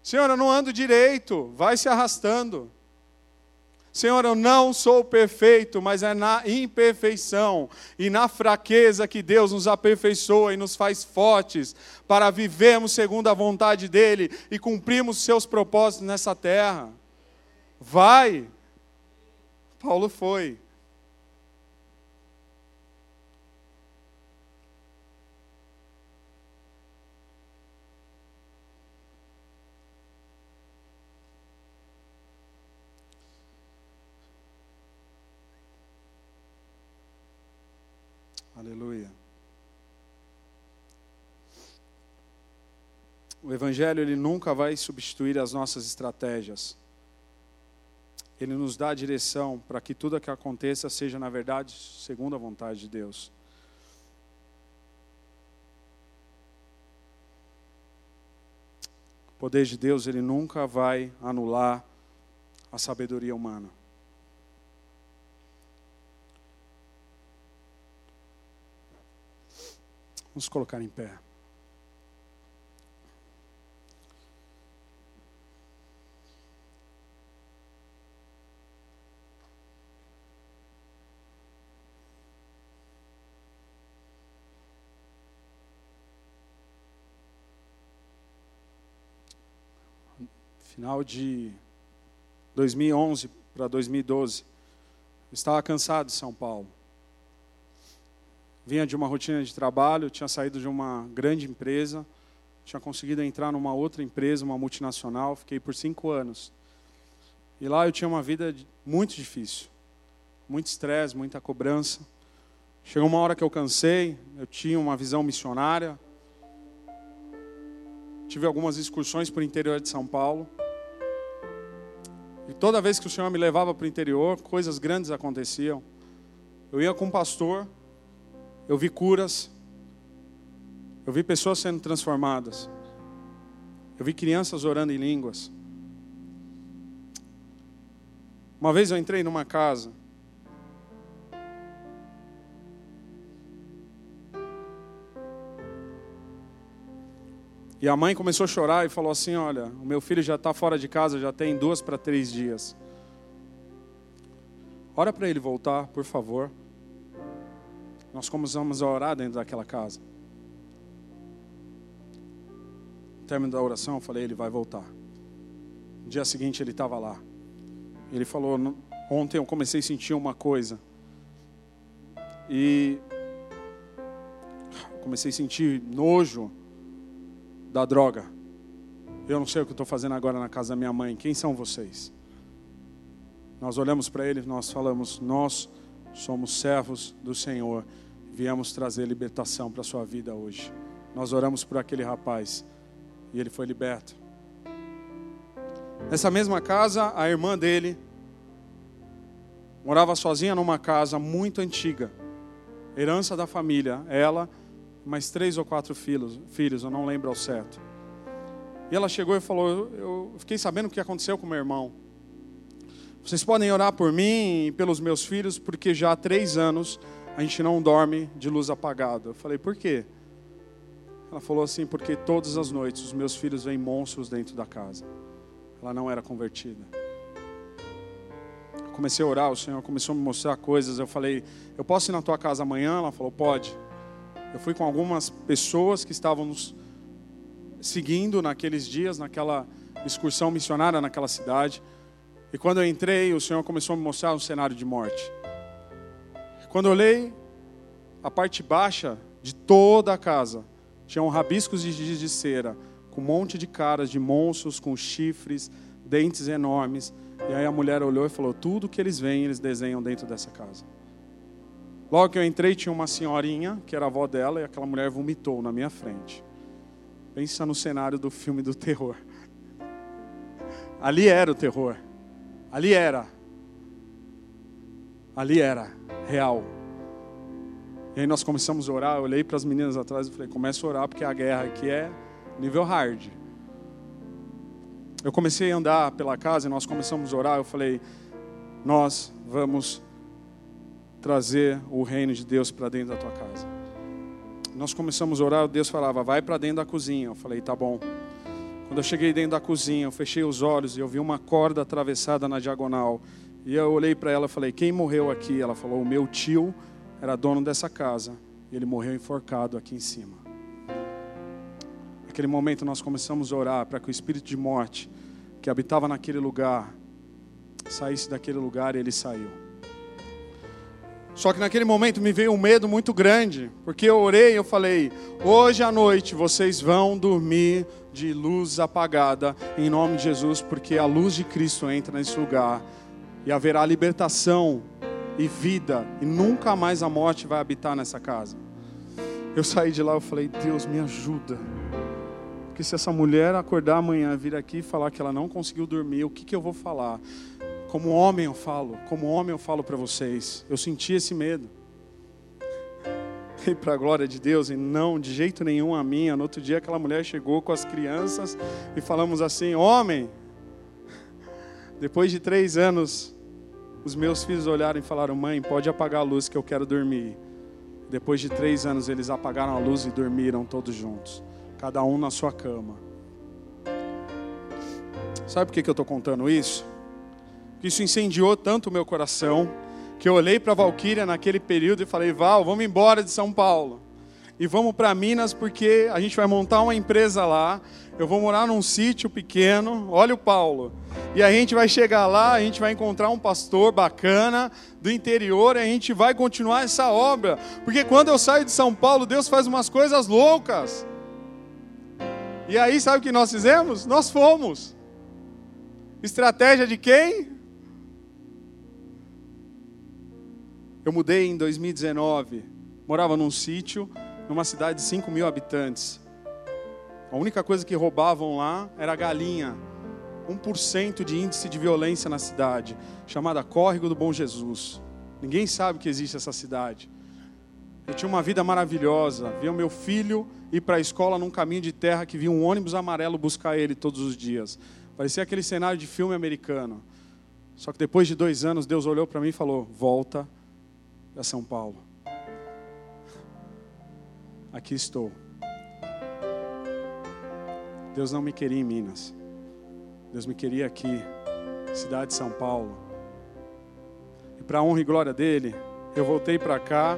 Senhor, eu não ando direito. Vai se arrastando. Senhor, eu não sou perfeito, mas é na imperfeição e na fraqueza que Deus nos aperfeiçoa e nos faz fortes para vivermos segundo a vontade dEle e cumprirmos seus propósitos nessa terra. Vai. Paulo foi. Aleluia. O evangelho ele nunca vai substituir as nossas estratégias. Ele nos dá a direção para que tudo o que aconteça seja na verdade segundo a vontade de Deus. O poder de Deus ele nunca vai anular a sabedoria humana. Vamos colocar em pé. Final de 2011 para 2012. Eu estava cansado de São Paulo vinha de uma rotina de trabalho, tinha saído de uma grande empresa, tinha conseguido entrar numa outra empresa, uma multinacional, fiquei por cinco anos. E lá eu tinha uma vida muito difícil, muito estresse, muita cobrança. Chegou uma hora que eu cansei, eu tinha uma visão missionária. Tive algumas excursões para o interior de São Paulo. E toda vez que o Senhor me levava para o interior, coisas grandes aconteciam. Eu ia com um pastor, eu vi curas, eu vi pessoas sendo transformadas, eu vi crianças orando em línguas. Uma vez eu entrei numa casa. E a mãe começou a chorar e falou assim: Olha, o meu filho já está fora de casa, já tem duas para três dias. Ora para ele voltar, por favor. Nós começamos a orar dentro daquela casa. No término da oração, eu falei: Ele vai voltar. No dia seguinte, ele estava lá. Ele falou: Ontem eu comecei a sentir uma coisa. E comecei a sentir nojo da droga. Eu não sei o que estou fazendo agora na casa da minha mãe. Quem são vocês? Nós olhamos para ele nós falamos: Nós somos servos do Senhor. Viemos trazer libertação para a sua vida hoje. Nós oramos por aquele rapaz e ele foi liberto. Nessa mesma casa, a irmã dele morava sozinha numa casa muito antiga, herança da família, ela, mais três ou quatro filhos, filhos, eu não lembro ao certo. E ela chegou e falou: eu, fiquei sabendo o que aconteceu com meu irmão. Vocês podem orar por mim e pelos meus filhos, porque já há três anos a gente não dorme de luz apagada. Eu falei: Por quê? Ela falou assim: Porque todas as noites os meus filhos veem monstros dentro da casa. Ela não era convertida. Eu comecei a orar, o Senhor começou a me mostrar coisas. Eu falei: Eu posso ir na tua casa amanhã? Ela falou: Pode. Eu fui com algumas pessoas que estavam nos seguindo naqueles dias, naquela excursão missionária naquela cidade. E quando eu entrei, o Senhor começou a me mostrar um cenário de morte. Quando eu olhei a parte baixa de toda a casa, tinham rabiscos de giz de cera, com um monte de caras de monstros com chifres, dentes enormes. E aí a mulher olhou e falou: Tudo que eles veem, eles desenham dentro dessa casa. Logo que eu entrei, tinha uma senhorinha, que era a avó dela, e aquela mulher vomitou na minha frente. Pensa no cenário do filme do terror. Ali era o terror. Ali era. Ali era real. E aí nós começamos a orar, eu olhei para as meninas atrás e falei, começa a orar porque a guerra aqui é nível hard. Eu comecei a andar pela casa e nós começamos a orar, eu falei, nós vamos trazer o reino de Deus para dentro da tua casa. Nós começamos a orar, Deus falava, vai para dentro da cozinha. Eu falei, tá bom. Quando eu cheguei dentro da cozinha, eu fechei os olhos e eu vi uma corda atravessada na diagonal. E eu olhei para ela e falei: Quem morreu aqui? Ela falou: O meu tio era dono dessa casa. E ele morreu enforcado aqui em cima. Naquele momento nós começamos a orar para que o espírito de morte que habitava naquele lugar saísse daquele lugar e ele saiu. Só que naquele momento me veio um medo muito grande, porque eu orei e eu falei: hoje à noite vocês vão dormir de luz apagada, em nome de Jesus, porque a luz de Cristo entra nesse lugar e haverá libertação e vida, e nunca mais a morte vai habitar nessa casa. Eu saí de lá e falei: Deus me ajuda. Porque se essa mulher acordar amanhã, vir aqui e falar que ela não conseguiu dormir, o que, que eu vou falar? Como homem eu falo, como homem eu falo para vocês. Eu senti esse medo. E para a glória de Deus, e não de jeito nenhum a minha. No outro dia, aquela mulher chegou com as crianças e falamos assim: Homem, depois de três anos, os meus filhos olharam e falaram: Mãe, pode apagar a luz que eu quero dormir. Depois de três anos, eles apagaram a luz e dormiram todos juntos, cada um na sua cama. Sabe por que eu estou contando isso? Porque isso incendiou tanto o meu coração que eu olhei para a Valquíria naquele período e falei: Val, vamos embora de São Paulo. e vamos para Minas porque a gente vai montar uma empresa lá. Eu vou morar num sítio pequeno. Olha o Paulo. E a gente vai chegar lá, a gente vai encontrar um pastor bacana do interior e a gente vai continuar essa obra. Porque quando eu saio de São Paulo, Deus faz umas coisas loucas. E aí, sabe o que nós fizemos? Nós fomos. Estratégia de quem? Eu mudei em 2019. Morava num sítio numa cidade de 5 mil habitantes. A única coisa que roubavam lá era galinha. 1% de índice de violência na cidade, chamada Córrego do Bom Jesus. Ninguém sabe que existe essa cidade. Eu tinha uma vida maravilhosa. Via o meu filho ir para a escola num caminho de terra que via um ônibus amarelo buscar ele todos os dias. Parecia aquele cenário de filme americano. Só que depois de dois anos, Deus olhou para mim e falou: Volta para São Paulo aqui estou. Deus não me queria em Minas. Deus me queria aqui, cidade de São Paulo. E para a honra e glória dele, eu voltei para cá.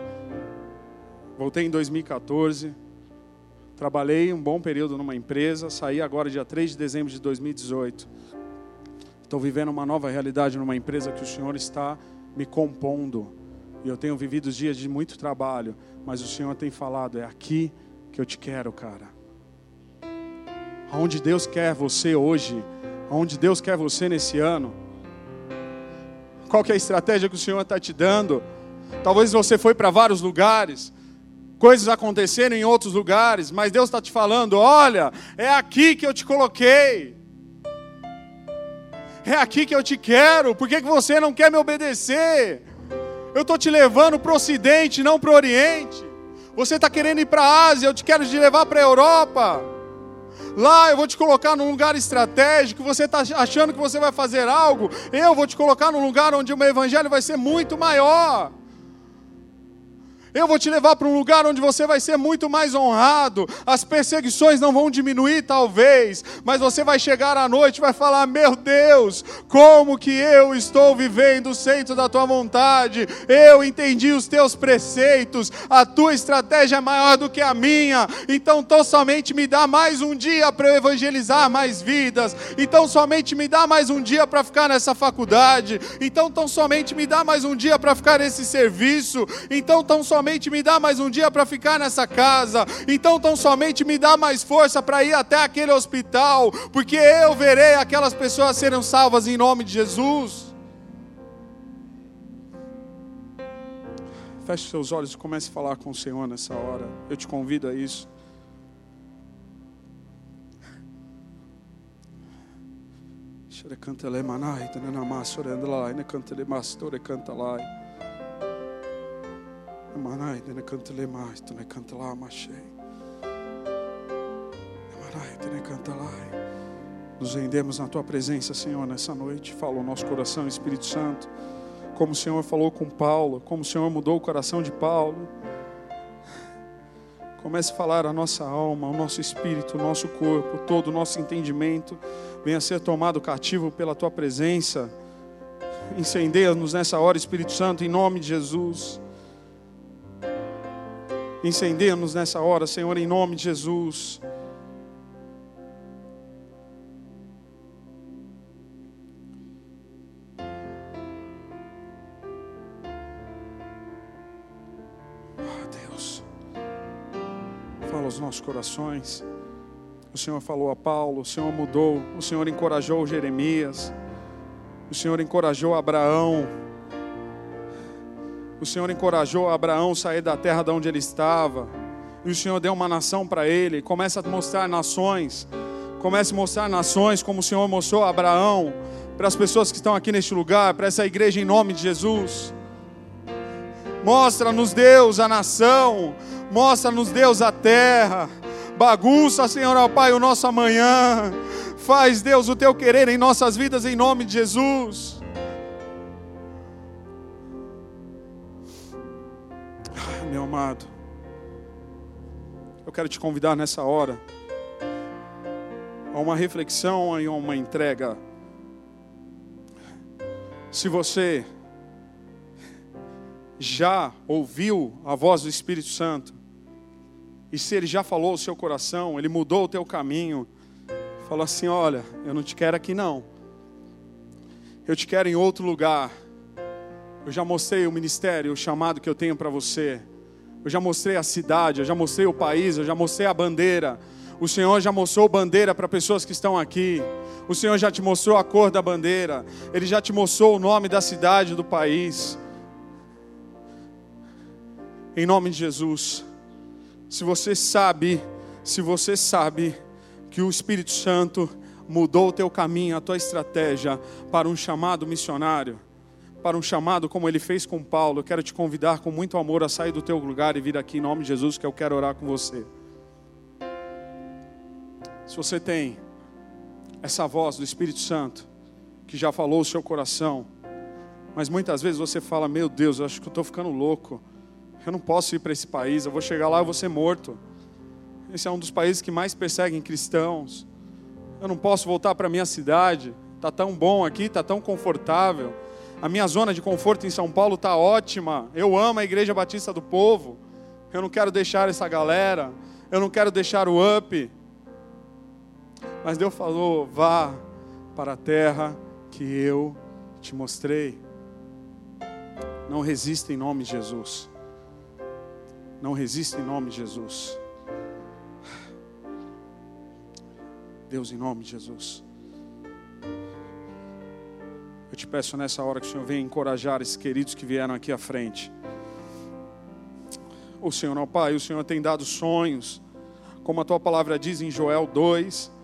Voltei em 2014. Trabalhei um bom período numa empresa, saí agora dia 3 de dezembro de 2018. Estou vivendo uma nova realidade numa empresa que o Senhor está me compondo. E eu tenho vivido dias de muito trabalho, mas o Senhor tem falado: é aqui que eu te quero, cara. Aonde Deus quer você hoje, aonde Deus quer você nesse ano. Qual que é a estratégia que o Senhor está te dando? Talvez você foi para vários lugares, coisas aconteceram em outros lugares, mas Deus está te falando: olha, é aqui que eu te coloquei. É aqui que eu te quero. Por que, que você não quer me obedecer? Eu estou te levando para o Ocidente, não para o Oriente. Você está querendo ir para a Ásia, eu te quero te levar para a Europa. Lá eu vou te colocar num lugar estratégico. Você está achando que você vai fazer algo, eu vou te colocar num lugar onde o meu evangelho vai ser muito maior. Eu vou te levar para um lugar onde você vai ser muito mais honrado. As perseguições não vão diminuir, talvez, mas você vai chegar à noite e vai falar: Meu Deus, como que eu estou vivendo o centro da tua vontade? Eu entendi os teus preceitos, a tua estratégia é maior do que a minha. Então, tão somente me dá mais um dia para eu evangelizar mais vidas. Então, somente me dá mais um dia para ficar nessa faculdade. Então, tão somente me dá mais um dia para ficar nesse serviço. Então, tão somente somente me dá mais um dia para ficar nessa casa. Então, tão somente me dá mais força para ir até aquele hospital, porque eu verei aquelas pessoas serem salvas em nome de Jesus. Feche seus olhos e comece a falar com o Senhor nessa hora. Eu te convido a isso. Canta le manai, tanana masorenda lá, ne canta le mastore canta lá. Manai, tene canta le mais, tene canta lá, machei. Manai, tene canta lá. Nos rendemos na tua presença, Senhor, nessa noite. Fala o nosso coração, Espírito Santo. Como o Senhor falou com Paulo, como o Senhor mudou o coração de Paulo. Comece a falar a nossa alma, o nosso espírito, o nosso corpo, todo o nosso entendimento venha ser tomado cativo pela tua presença. Incendeia-nos nessa hora, Espírito Santo, em nome de Jesus. Incendeia-nos nessa hora, Senhor, em nome de Jesus. Oh, Deus, fala aos nossos corações. O Senhor falou a Paulo, o Senhor mudou, o Senhor encorajou Jeremias, o Senhor encorajou Abraão. O Senhor encorajou Abraão a sair da terra de onde ele estava. E o Senhor deu uma nação para ele. Começa a mostrar nações. Comece a mostrar nações como o Senhor mostrou a Abraão. Para as pessoas que estão aqui neste lugar, para essa igreja em nome de Jesus. Mostra-nos, Deus, a nação. Mostra-nos, Deus, a terra. Bagunça, Senhor, ó Pai, o nosso amanhã. Faz, Deus, o teu querer em nossas vidas em nome de Jesus. Meu amado. Eu quero te convidar nessa hora a uma reflexão e a uma entrega. Se você já ouviu a voz do Espírito Santo, E se ele já falou o seu coração, ele mudou o teu caminho, falou assim: Olha, eu não te quero aqui não, eu te quero em outro lugar. Eu já mostrei o ministério, o chamado que eu tenho para você. Eu já mostrei a cidade, eu já mostrei o país, eu já mostrei a bandeira. O Senhor já mostrou bandeira para pessoas que estão aqui. O Senhor já te mostrou a cor da bandeira. Ele já te mostrou o nome da cidade, do país. Em nome de Jesus. Se você sabe, se você sabe que o Espírito Santo mudou o teu caminho, a tua estratégia para um chamado missionário, para um chamado como ele fez com Paulo, eu quero te convidar com muito amor a sair do teu lugar e vir aqui em nome de Jesus, que eu quero orar com você. Se você tem essa voz do Espírito Santo, que já falou o seu coração, mas muitas vezes você fala: Meu Deus, eu acho que eu estou ficando louco. Eu não posso ir para esse país, eu vou chegar lá e vou ser morto. Esse é um dos países que mais perseguem cristãos. Eu não posso voltar para minha cidade. Tá tão bom aqui, tá tão confortável. A minha zona de conforto em São Paulo tá ótima. Eu amo a Igreja Batista do Povo. Eu não quero deixar essa galera. Eu não quero deixar o up. Mas Deus falou: vá para a terra que eu te mostrei. Não resista em nome de Jesus. Não resista em nome de Jesus. Deus, em nome de Jesus. Eu te peço nessa hora que o Senhor venha encorajar esses queridos que vieram aqui à frente. O Senhor, ó Pai, o Senhor tem dado sonhos, como a tua palavra diz em Joel 2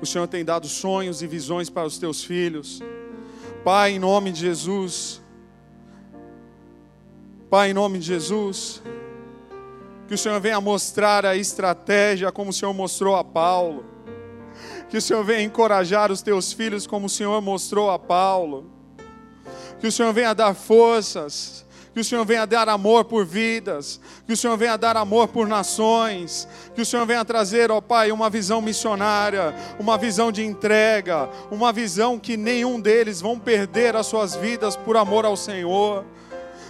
o Senhor tem dado sonhos e visões para os teus filhos. Pai, em nome de Jesus. Pai, em nome de Jesus. Que o Senhor venha mostrar a estratégia como o Senhor mostrou a Paulo. Que o Senhor venha encorajar os teus filhos como o Senhor mostrou a Paulo. Que o Senhor venha dar forças que o Senhor venha dar amor por vidas, que o Senhor venha dar amor por nações, que o Senhor venha trazer, ó Pai, uma visão missionária, uma visão de entrega, uma visão que nenhum deles vão perder as suas vidas por amor ao Senhor.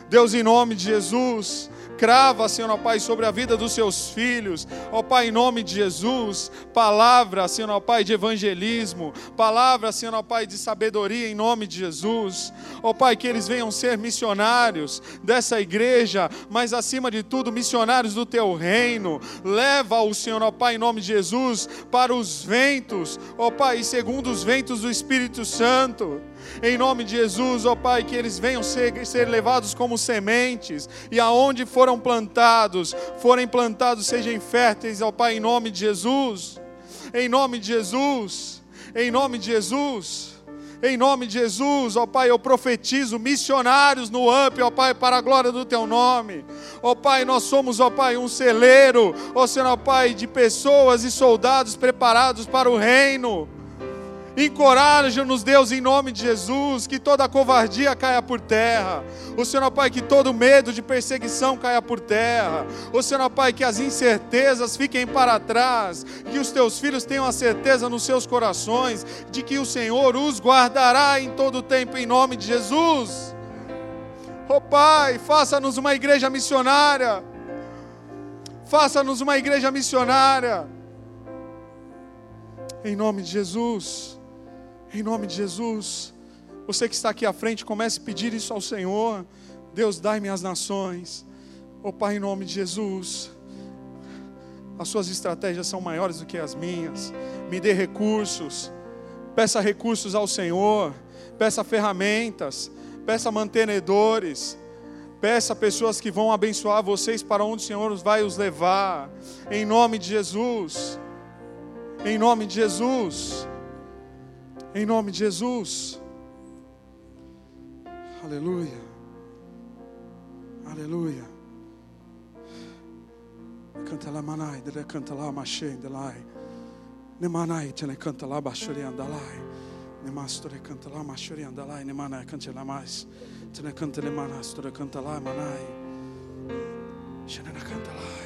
Deus, em nome de Jesus, Crava, Senhor, ó Pai, sobre a vida dos seus filhos, ó Pai, em nome de Jesus. Palavra, Senhor, ó Pai, de evangelismo. Palavra, Senhor, ó Pai, de sabedoria, em nome de Jesus. Ó Pai, que eles venham ser missionários dessa igreja, mas acima de tudo, missionários do teu reino. Leva o Senhor, ó Pai, em nome de Jesus, para os ventos, ó Pai, segundo os ventos do Espírito Santo. Em nome de Jesus, ó Pai, que eles venham ser, ser levados como sementes, e aonde foram plantados, forem plantados, sejam férteis, ó Pai, em nome de Jesus. Em nome de Jesus. Em nome de Jesus. Em nome de Jesus, ó Pai, eu profetizo missionários no UP, ó Pai, para a glória do Teu nome. Ó Pai, nós somos, ó Pai, um celeiro, ó Senhor, ó Pai, de pessoas e soldados preparados para o reino. Encoraja-nos, Deus, em nome de Jesus, que toda covardia caia por terra. O Senhor, Pai, que todo medo de perseguição caia por terra. O Senhor, Pai, que as incertezas fiquem para trás. Que os teus filhos tenham a certeza nos seus corações de que o Senhor os guardará em todo o tempo, em nome de Jesus. Oh Pai, faça-nos uma igreja missionária. Faça-nos uma igreja missionária. Em nome de Jesus. Em nome de Jesus. Você que está aqui à frente, comece a pedir isso ao Senhor. Deus, dai-me as nações. Oh Pai, em nome de Jesus. As suas estratégias são maiores do que as minhas. Me dê recursos. Peça recursos ao Senhor. Peça ferramentas. Peça mantenedores. Peça pessoas que vão abençoar vocês para onde o Senhor vai os levar. Em nome de Jesus. Em nome de Jesus. Em nome de Jesus. Aleluia. Aleluia. Canta lá manai, dele canta lá machê, delai. Ne manai, tele canta lá bachuri andalai. Ne mastore canta lá machuri andalai, ne manai canta lá mais. Tele canta le manastore canta lá manai. Xenana canta lá.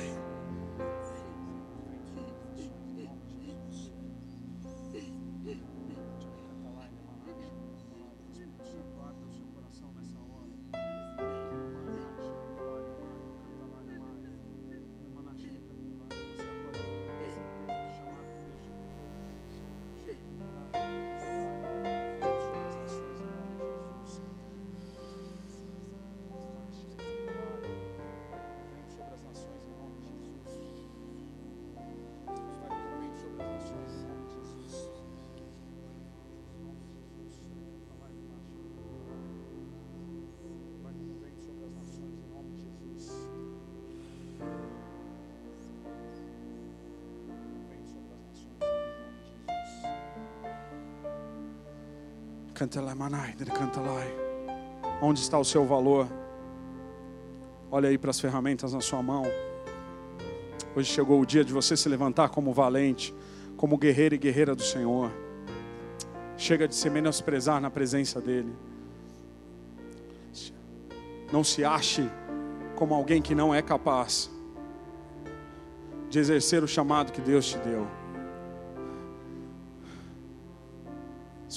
Onde está o seu valor? Olha aí para as ferramentas na sua mão. Hoje chegou o dia de você se levantar como valente, como guerreiro e guerreira do Senhor. Chega de se menosprezar na presença dEle. Não se ache como alguém que não é capaz de exercer o chamado que Deus te deu.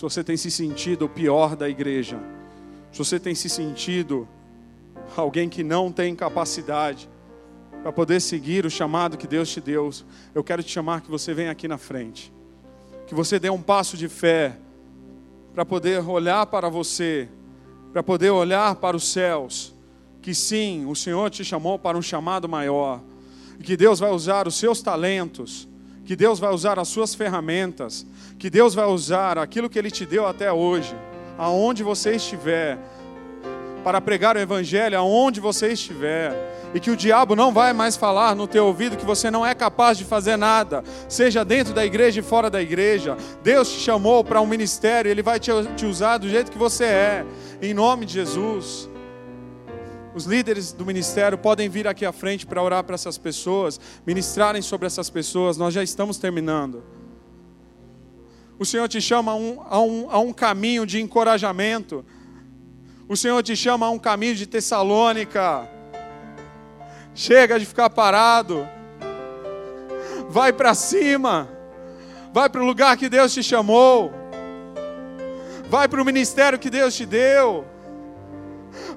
Se você tem se sentido o pior da igreja, se você tem se sentido alguém que não tem capacidade para poder seguir o chamado que Deus te deu, eu quero te chamar que você venha aqui na frente. Que você dê um passo de fé para poder olhar para você, para poder olhar para os céus. Que sim, o Senhor te chamou para um chamado maior. E que Deus vai usar os seus talentos, que Deus vai usar as suas ferramentas, que Deus vai usar aquilo que Ele te deu até hoje, aonde você estiver para pregar o Evangelho aonde você estiver. E que o diabo não vai mais falar no teu ouvido que você não é capaz de fazer nada, seja dentro da igreja e fora da igreja. Deus te chamou para um ministério, Ele vai te, usar do jeito que você é, em nome de Jesus. Os líderes do ministério podem vir aqui à frente para orar para essas pessoas, ministrarem sobre essas pessoas. Nós já estamos terminando. O Senhor te chama a um, a um, a um caminho de encorajamento. O Senhor te chama a um caminho de Tessalônica. Chega de ficar parado. Vai para cima. Vai para o lugar que Deus te chamou. Vai para o ministério que Deus te deu.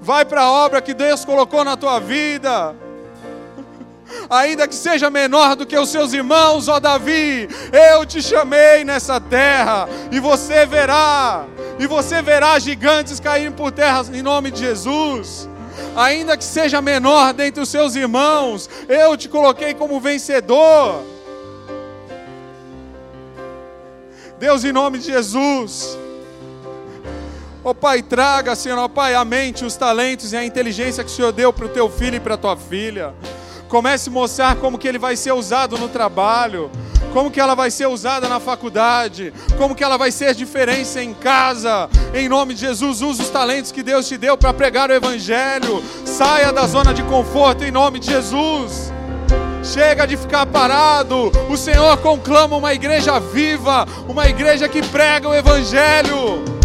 Vai para a obra que Deus colocou na tua vida. Ainda que seja menor do que os seus irmãos, ó Davi, eu te chamei nessa terra e você verá e você verá gigantes caírem por terra em nome de Jesus. Ainda que seja menor dentre os seus irmãos, eu te coloquei como vencedor. Deus, em nome de Jesus. Ó oh, Pai, traga, Senhor, ó oh, Pai, a mente, os talentos e a inteligência que o Senhor deu para o teu filho e para a tua filha. Comece a mostrar como que ele vai ser usado no trabalho como que ela vai ser usada na faculdade, como que ela vai ser diferença em casa. Em nome de Jesus, use os talentos que Deus te deu para pregar o evangelho. Saia da zona de conforto em nome de Jesus. Chega de ficar parado. O Senhor conclama uma igreja viva, uma igreja que prega o evangelho.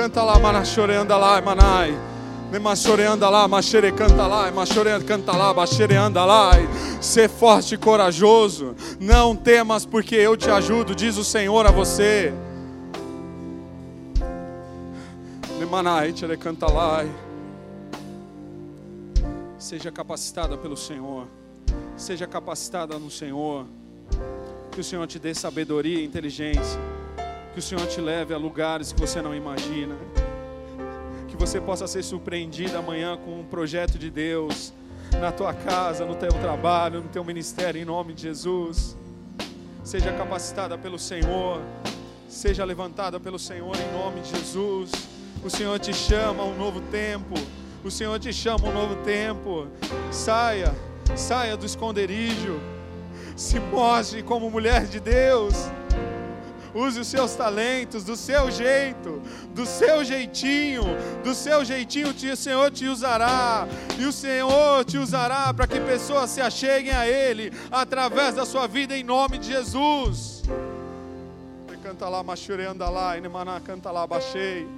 Canta lá, manachore, anda lá, manai. Machoreanda lá, machere canta lá, machoreanda canta lá, bachereanda lá. Ser forte e corajoso. Não temas, porque eu te ajudo, diz o Senhor a você. Nemanai, chere canta lá. Seja capacitada pelo Senhor. Seja capacitada no Senhor. Que o Senhor te dê sabedoria e inteligência. Que o Senhor te leve a lugares que você não imagina você possa ser surpreendido amanhã com um projeto de Deus na tua casa, no teu trabalho, no teu ministério, em nome de Jesus. Seja capacitada pelo Senhor, seja levantada pelo Senhor, em nome de Jesus. O Senhor te chama a um novo tempo. O Senhor te chama a um novo tempo. Saia, saia do esconderijo. Se mostre como mulher de Deus. Use os seus talentos do seu jeito, do seu jeitinho, do seu jeitinho o Senhor te usará. E o Senhor te usará para que pessoas se acheguem a Ele através da sua vida em nome de Jesus. Canta lá, anda lá, Inemaná, canta lá, baixei.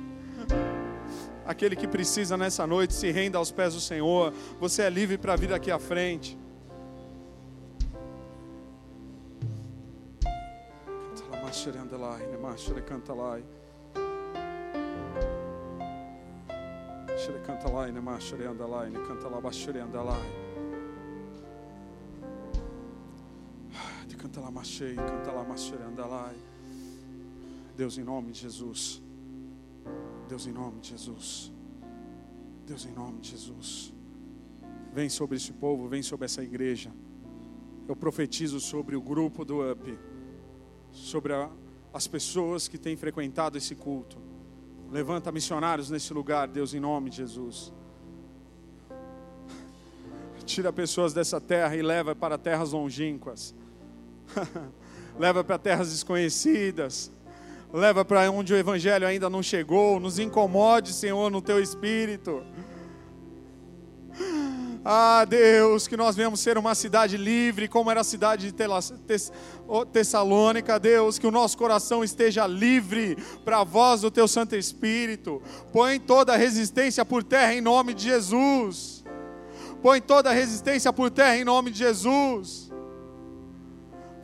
Aquele que precisa nessa noite se renda aos pés do Senhor. Você é livre para vir aqui à frente. Cantalai. Cantalai, andalai, andalai. De andalai. Deus em nome de Jesus. Deus em nome de Jesus. Deus em nome de Jesus. Vem sobre esse povo, vem sobre essa igreja. Eu profetizo sobre o grupo do UP sobre a, as pessoas que têm frequentado esse culto. Levanta missionários nesse lugar, Deus, em nome de Jesus. Tira pessoas dessa terra e leva para terras longínquas. leva para terras desconhecidas, leva para onde o Evangelho ainda não chegou, nos incomode, Senhor, no teu espírito. Ah, Deus, que nós venhamos ser uma cidade livre, como era a cidade de Tessalônica, Deus, que o nosso coração esteja livre para a voz do Teu Santo Espírito. Põe toda resistência por terra em nome de Jesus. Põe toda resistência por terra em nome de Jesus.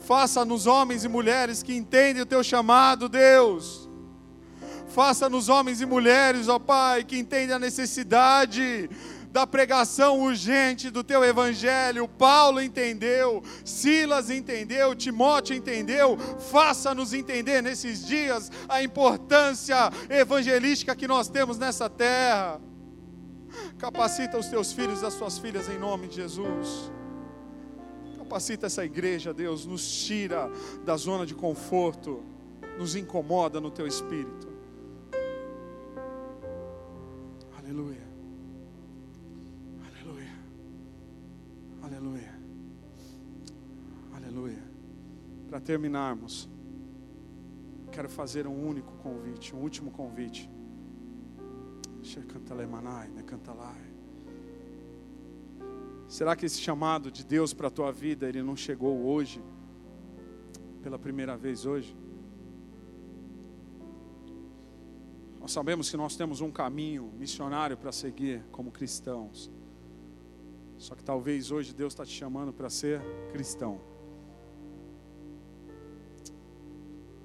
Faça nos homens e mulheres que entendem o Teu chamado, Deus. Faça nos homens e mulheres, ó Pai, que entendem a necessidade da pregação urgente do teu evangelho. Paulo entendeu, Silas entendeu, Timóteo entendeu. Faça-nos entender nesses dias a importância evangelística que nós temos nessa terra. Capacita os teus filhos e as suas filhas em nome de Jesus. Capacita essa igreja, Deus, nos tira da zona de conforto, nos incomoda no teu espírito. Aleluia. Aleluia. Aleluia. Para terminarmos, quero fazer um único convite, um último convite. Será que esse chamado de Deus para a tua vida, ele não chegou hoje? Pela primeira vez hoje? Nós sabemos que nós temos um caminho missionário para seguir como cristãos. Só que talvez hoje Deus está te chamando para ser cristão.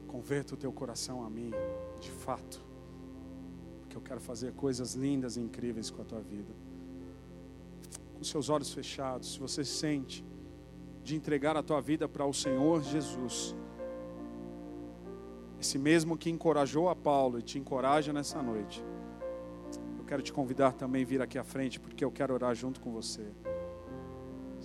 Converta o teu coração a mim, de fato. Porque eu quero fazer coisas lindas e incríveis com a tua vida. Com seus olhos fechados, se você sente de entregar a tua vida para o Senhor Jesus, esse mesmo que encorajou a Paulo e te encoraja nessa noite eu quero te convidar também a vir aqui à frente, porque eu quero orar junto com você.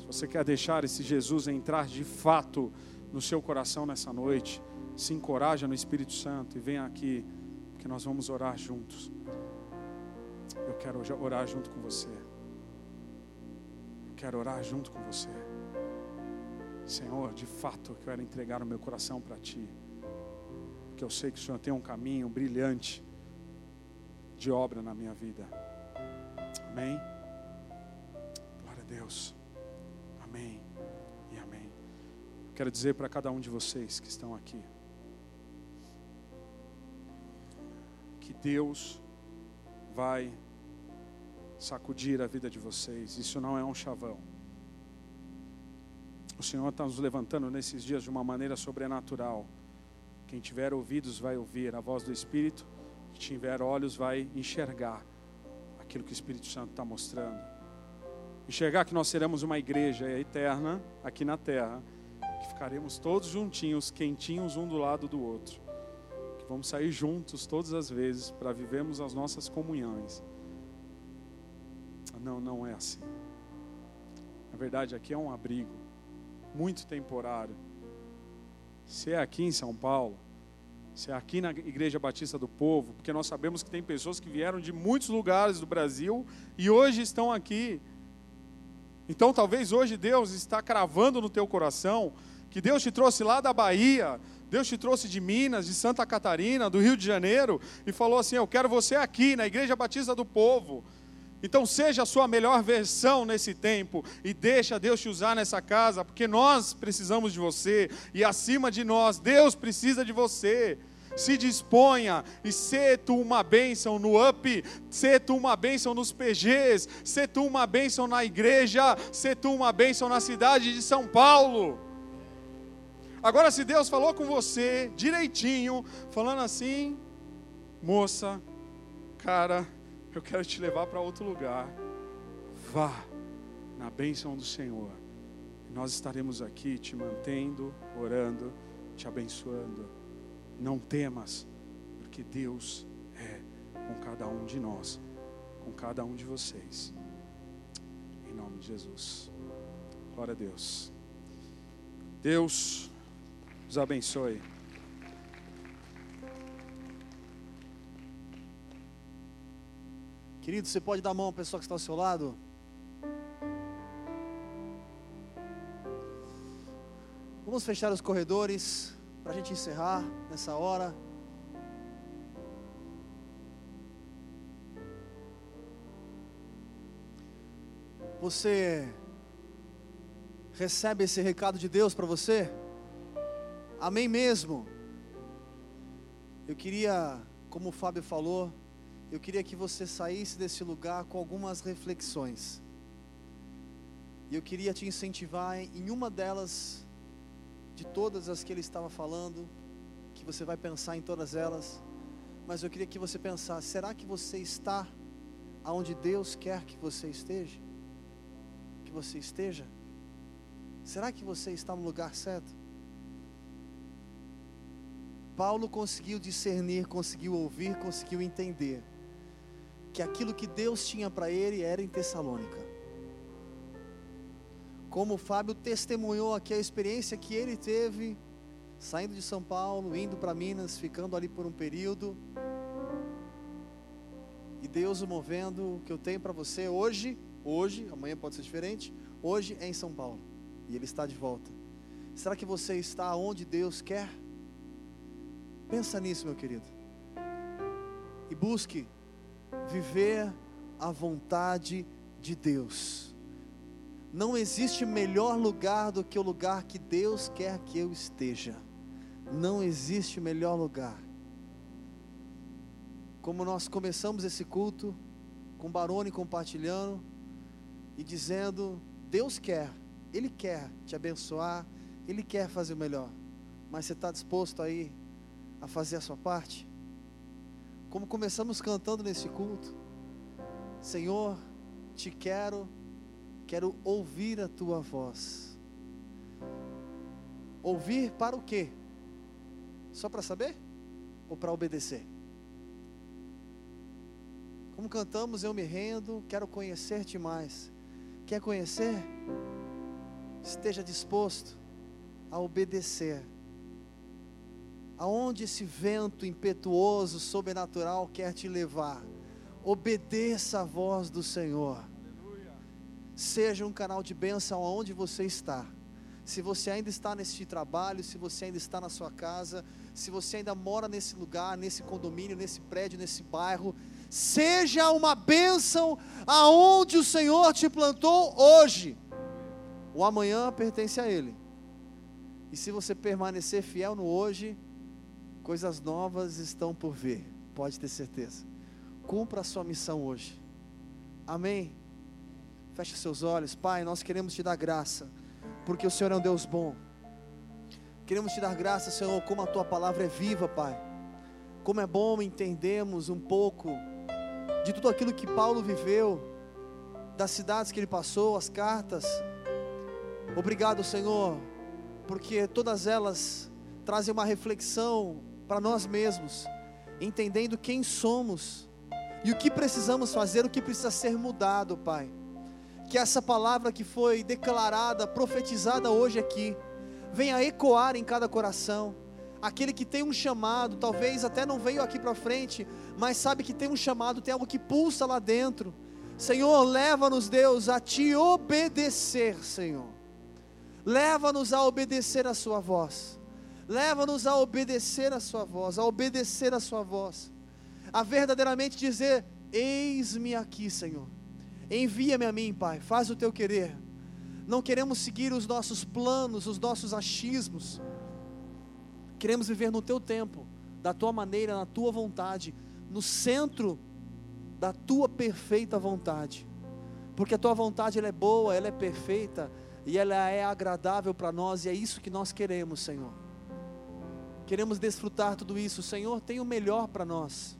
Você quer deixar esse Jesus entrar de fato no seu coração nessa noite, se encoraja no Espírito Santo e venha aqui, porque nós vamos orar juntos. Eu quero orar junto com você. Eu quero orar junto com você. Senhor, de fato eu quero entregar o meu coração para Ti, porque eu sei que o Senhor tem um caminho brilhante de obra na minha vida. Amém? Glória a Deus. Amém e amém. Quero dizer para cada um de vocês que estão aqui que Deus vai sacudir a vida de vocês. Isso não é um chavão. O Senhor está nos levantando nesses dias de uma maneira sobrenatural. Quem tiver ouvidos vai ouvir a voz do Espírito que tiver olhos vai enxergar aquilo que o Espírito Santo está mostrando. Enxergar que nós seremos uma igreja eterna aqui na terra, que ficaremos todos juntinhos, quentinhos um do lado do outro. Que vamos sair juntos todas as vezes para vivermos as nossas comunhões. Não, não é assim. Na verdade, aqui é um abrigo muito temporário. Se é aqui em São Paulo, se é aqui na Igreja Batista do Povo, porque nós sabemos que tem pessoas que vieram de muitos lugares do Brasil e hoje estão aqui. Então, talvez hoje Deus está cravando no teu coração que Deus te trouxe lá da Bahia, Deus te trouxe de Minas, de Santa Catarina, do Rio de Janeiro e falou assim: Eu quero você aqui na Igreja Batista do Povo. Então seja a sua melhor versão nesse tempo e deixa Deus te usar nessa casa, porque nós precisamos de você e acima de nós, Deus precisa de você. Se disponha e ser tu uma bênção no UP, ser tu uma bênção nos PGs, ser tu uma bênção na igreja, ser tu uma bênção na cidade de São Paulo. Agora, se Deus falou com você direitinho, falando assim, moça, cara, eu quero te levar para outro lugar. Vá na bênção do Senhor. Nós estaremos aqui te mantendo, orando, te abençoando. Não temas, porque Deus é com cada um de nós, com cada um de vocês. Em nome de Jesus. Glória a Deus. Deus os abençoe. Querido, você pode dar a mão à pessoa que está ao seu lado? Vamos Vamos fechar os corredores para a gente encerrar nessa hora. Você recebe esse recado de Deus para você? Amém mesmo? Eu queria, como o Fábio falou, eu queria que você saísse desse lugar com algumas reflexões. E eu queria te incentivar em uma delas, de todas as que ele estava falando, que você vai pensar em todas elas, mas eu queria que você pensasse: será que você está aonde Deus quer que você esteja? Que você esteja? Será que você está no lugar certo? Paulo conseguiu discernir, conseguiu ouvir, conseguiu entender que aquilo que Deus tinha para ele era em Tessalônica. Como o Fábio testemunhou aqui a experiência que ele teve, saindo de São Paulo, indo para Minas, ficando ali por um período. E Deus o movendo, o que eu tenho para você hoje, hoje, amanhã pode ser diferente, hoje é em São Paulo. E ele está de volta. Será que você está onde Deus quer? Pensa nisso, meu querido. E busque viver a vontade de Deus. Não existe melhor lugar do que o lugar que Deus quer que eu esteja. Não existe melhor lugar. Como nós começamos esse culto, com Barone compartilhando e dizendo: Deus quer, Ele quer te abençoar, Ele quer fazer o melhor. Mas você está disposto aí a fazer a sua parte? Como começamos cantando nesse culto, Senhor, te quero, quero ouvir a tua voz. Ouvir para o quê? Só para saber? Ou para obedecer? Como cantamos, eu me rendo, quero conhecer-te mais. Quer conhecer? Esteja disposto a obedecer. Aonde esse vento impetuoso, sobrenatural quer te levar, obedeça a voz do Senhor. Seja um canal de bênção aonde você está. Se você ainda está nesse trabalho, se você ainda está na sua casa, se você ainda mora nesse lugar, nesse condomínio, nesse prédio, nesse bairro, seja uma bênção aonde o Senhor te plantou hoje. O amanhã pertence a Ele. E se você permanecer fiel no hoje, coisas novas estão por vir, pode ter certeza. Cumpra a sua missão hoje. Amém. Feche seus olhos, Pai. Nós queremos te dar graça, porque o Senhor é um Deus bom. Queremos te dar graça, Senhor, como a tua palavra é viva, Pai. Como é bom entendermos um pouco de tudo aquilo que Paulo viveu, das cidades que ele passou, as cartas. Obrigado, Senhor, porque todas elas trazem uma reflexão para nós mesmos, entendendo quem somos e o que precisamos fazer, o que precisa ser mudado, Pai. Que essa palavra que foi declarada, profetizada hoje aqui, venha ecoar em cada coração aquele que tem um chamado, talvez até não veio aqui para frente, mas sabe que tem um chamado, tem algo que pulsa lá dentro. Senhor, leva-nos, Deus, a te obedecer, Senhor. Leva-nos a obedecer a Sua voz. Leva-nos a obedecer a Sua voz, a obedecer a Sua voz. A verdadeiramente dizer: Eis-me aqui, Senhor. Envia-me a mim, Pai. Faz o teu querer. Não queremos seguir os nossos planos, os nossos achismos Queremos viver no teu tempo, da tua maneira, na tua vontade, no centro da tua perfeita vontade. Porque a tua vontade ela é boa, ela é perfeita e ela é agradável para nós e é isso que nós queremos, Senhor. Queremos desfrutar tudo isso. O Senhor tem o melhor para nós.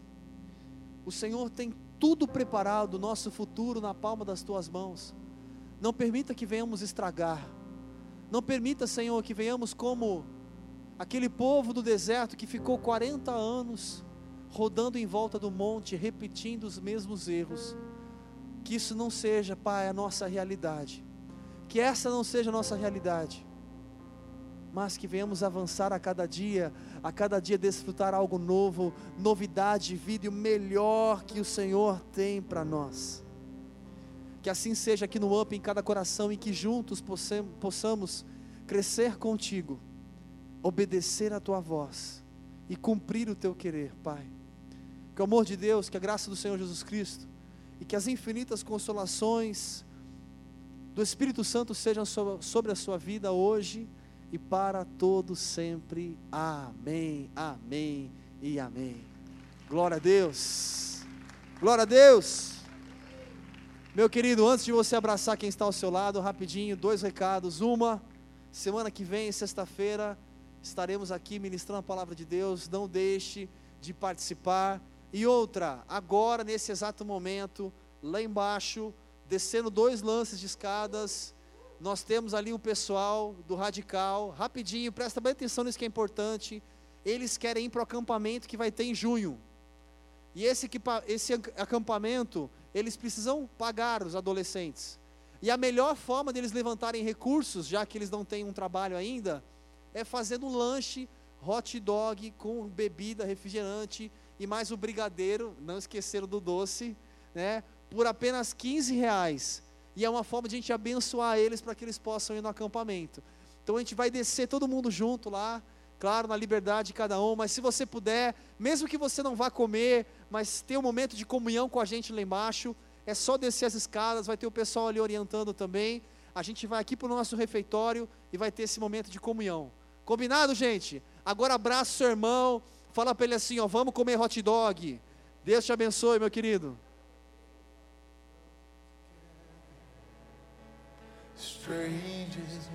O Senhor tem tudo preparado, o nosso futuro na palma das tuas mãos. Não permita que venhamos estragar. Não permita, Senhor, que venhamos como aquele povo do deserto que ficou 40 anos rodando em volta do monte, repetindo os mesmos erros. Que isso não seja, Pai, a nossa realidade. Que essa não seja a nossa realidade. Mas que venhamos avançar a cada dia, a cada dia desfrutar algo novo, novidade de vida e o melhor que o Senhor tem para nós. Que assim seja aqui no UP, em cada coração, e que juntos possamos crescer contigo obedecer a tua voz e cumprir o teu querer, Pai. Que o amor de Deus, que a graça do Senhor Jesus Cristo e que as infinitas consolações do Espírito Santo sejam sobre a sua vida hoje e para todos sempre. Amém, amém e amém. Glória a Deus. Glória a Deus. Meu querido, antes de você abraçar quem está ao seu lado, rapidinho, dois recados. Uma, semana que vem, sexta-feira, estaremos aqui ministrando a palavra de Deus. Não deixe de participar. E outra, agora, nesse exato momento, lá embaixo, descendo dois lances de escadas, nós temos ali o pessoal do Radical, rapidinho, presta bem atenção nisso que é importante. Eles querem ir para o acampamento que vai ter em junho. E esse, esse acampamento, eles precisam pagar os adolescentes. E a melhor forma deles levantarem recursos, já que eles não têm um trabalho ainda, é fazendo um lanche hot dog com bebida, refrigerante e mais o brigadeiro, não esqueceram do doce, né? Por apenas 15 reais e é uma forma de a gente abençoar eles para que eles possam ir no acampamento. Então a gente vai descer todo mundo junto lá, claro, na liberdade de cada um, mas se você puder, mesmo que você não vá comer, mas ter um momento de comunhão com a gente lá embaixo, é só descer as escadas, vai ter o pessoal ali orientando também. A gente vai aqui para o nosso refeitório e vai ter esse momento de comunhão. Combinado, gente? Agora abraça o seu irmão, fala para ele assim, ó, vamos comer hot dog. Deus te abençoe, meu querido. strangers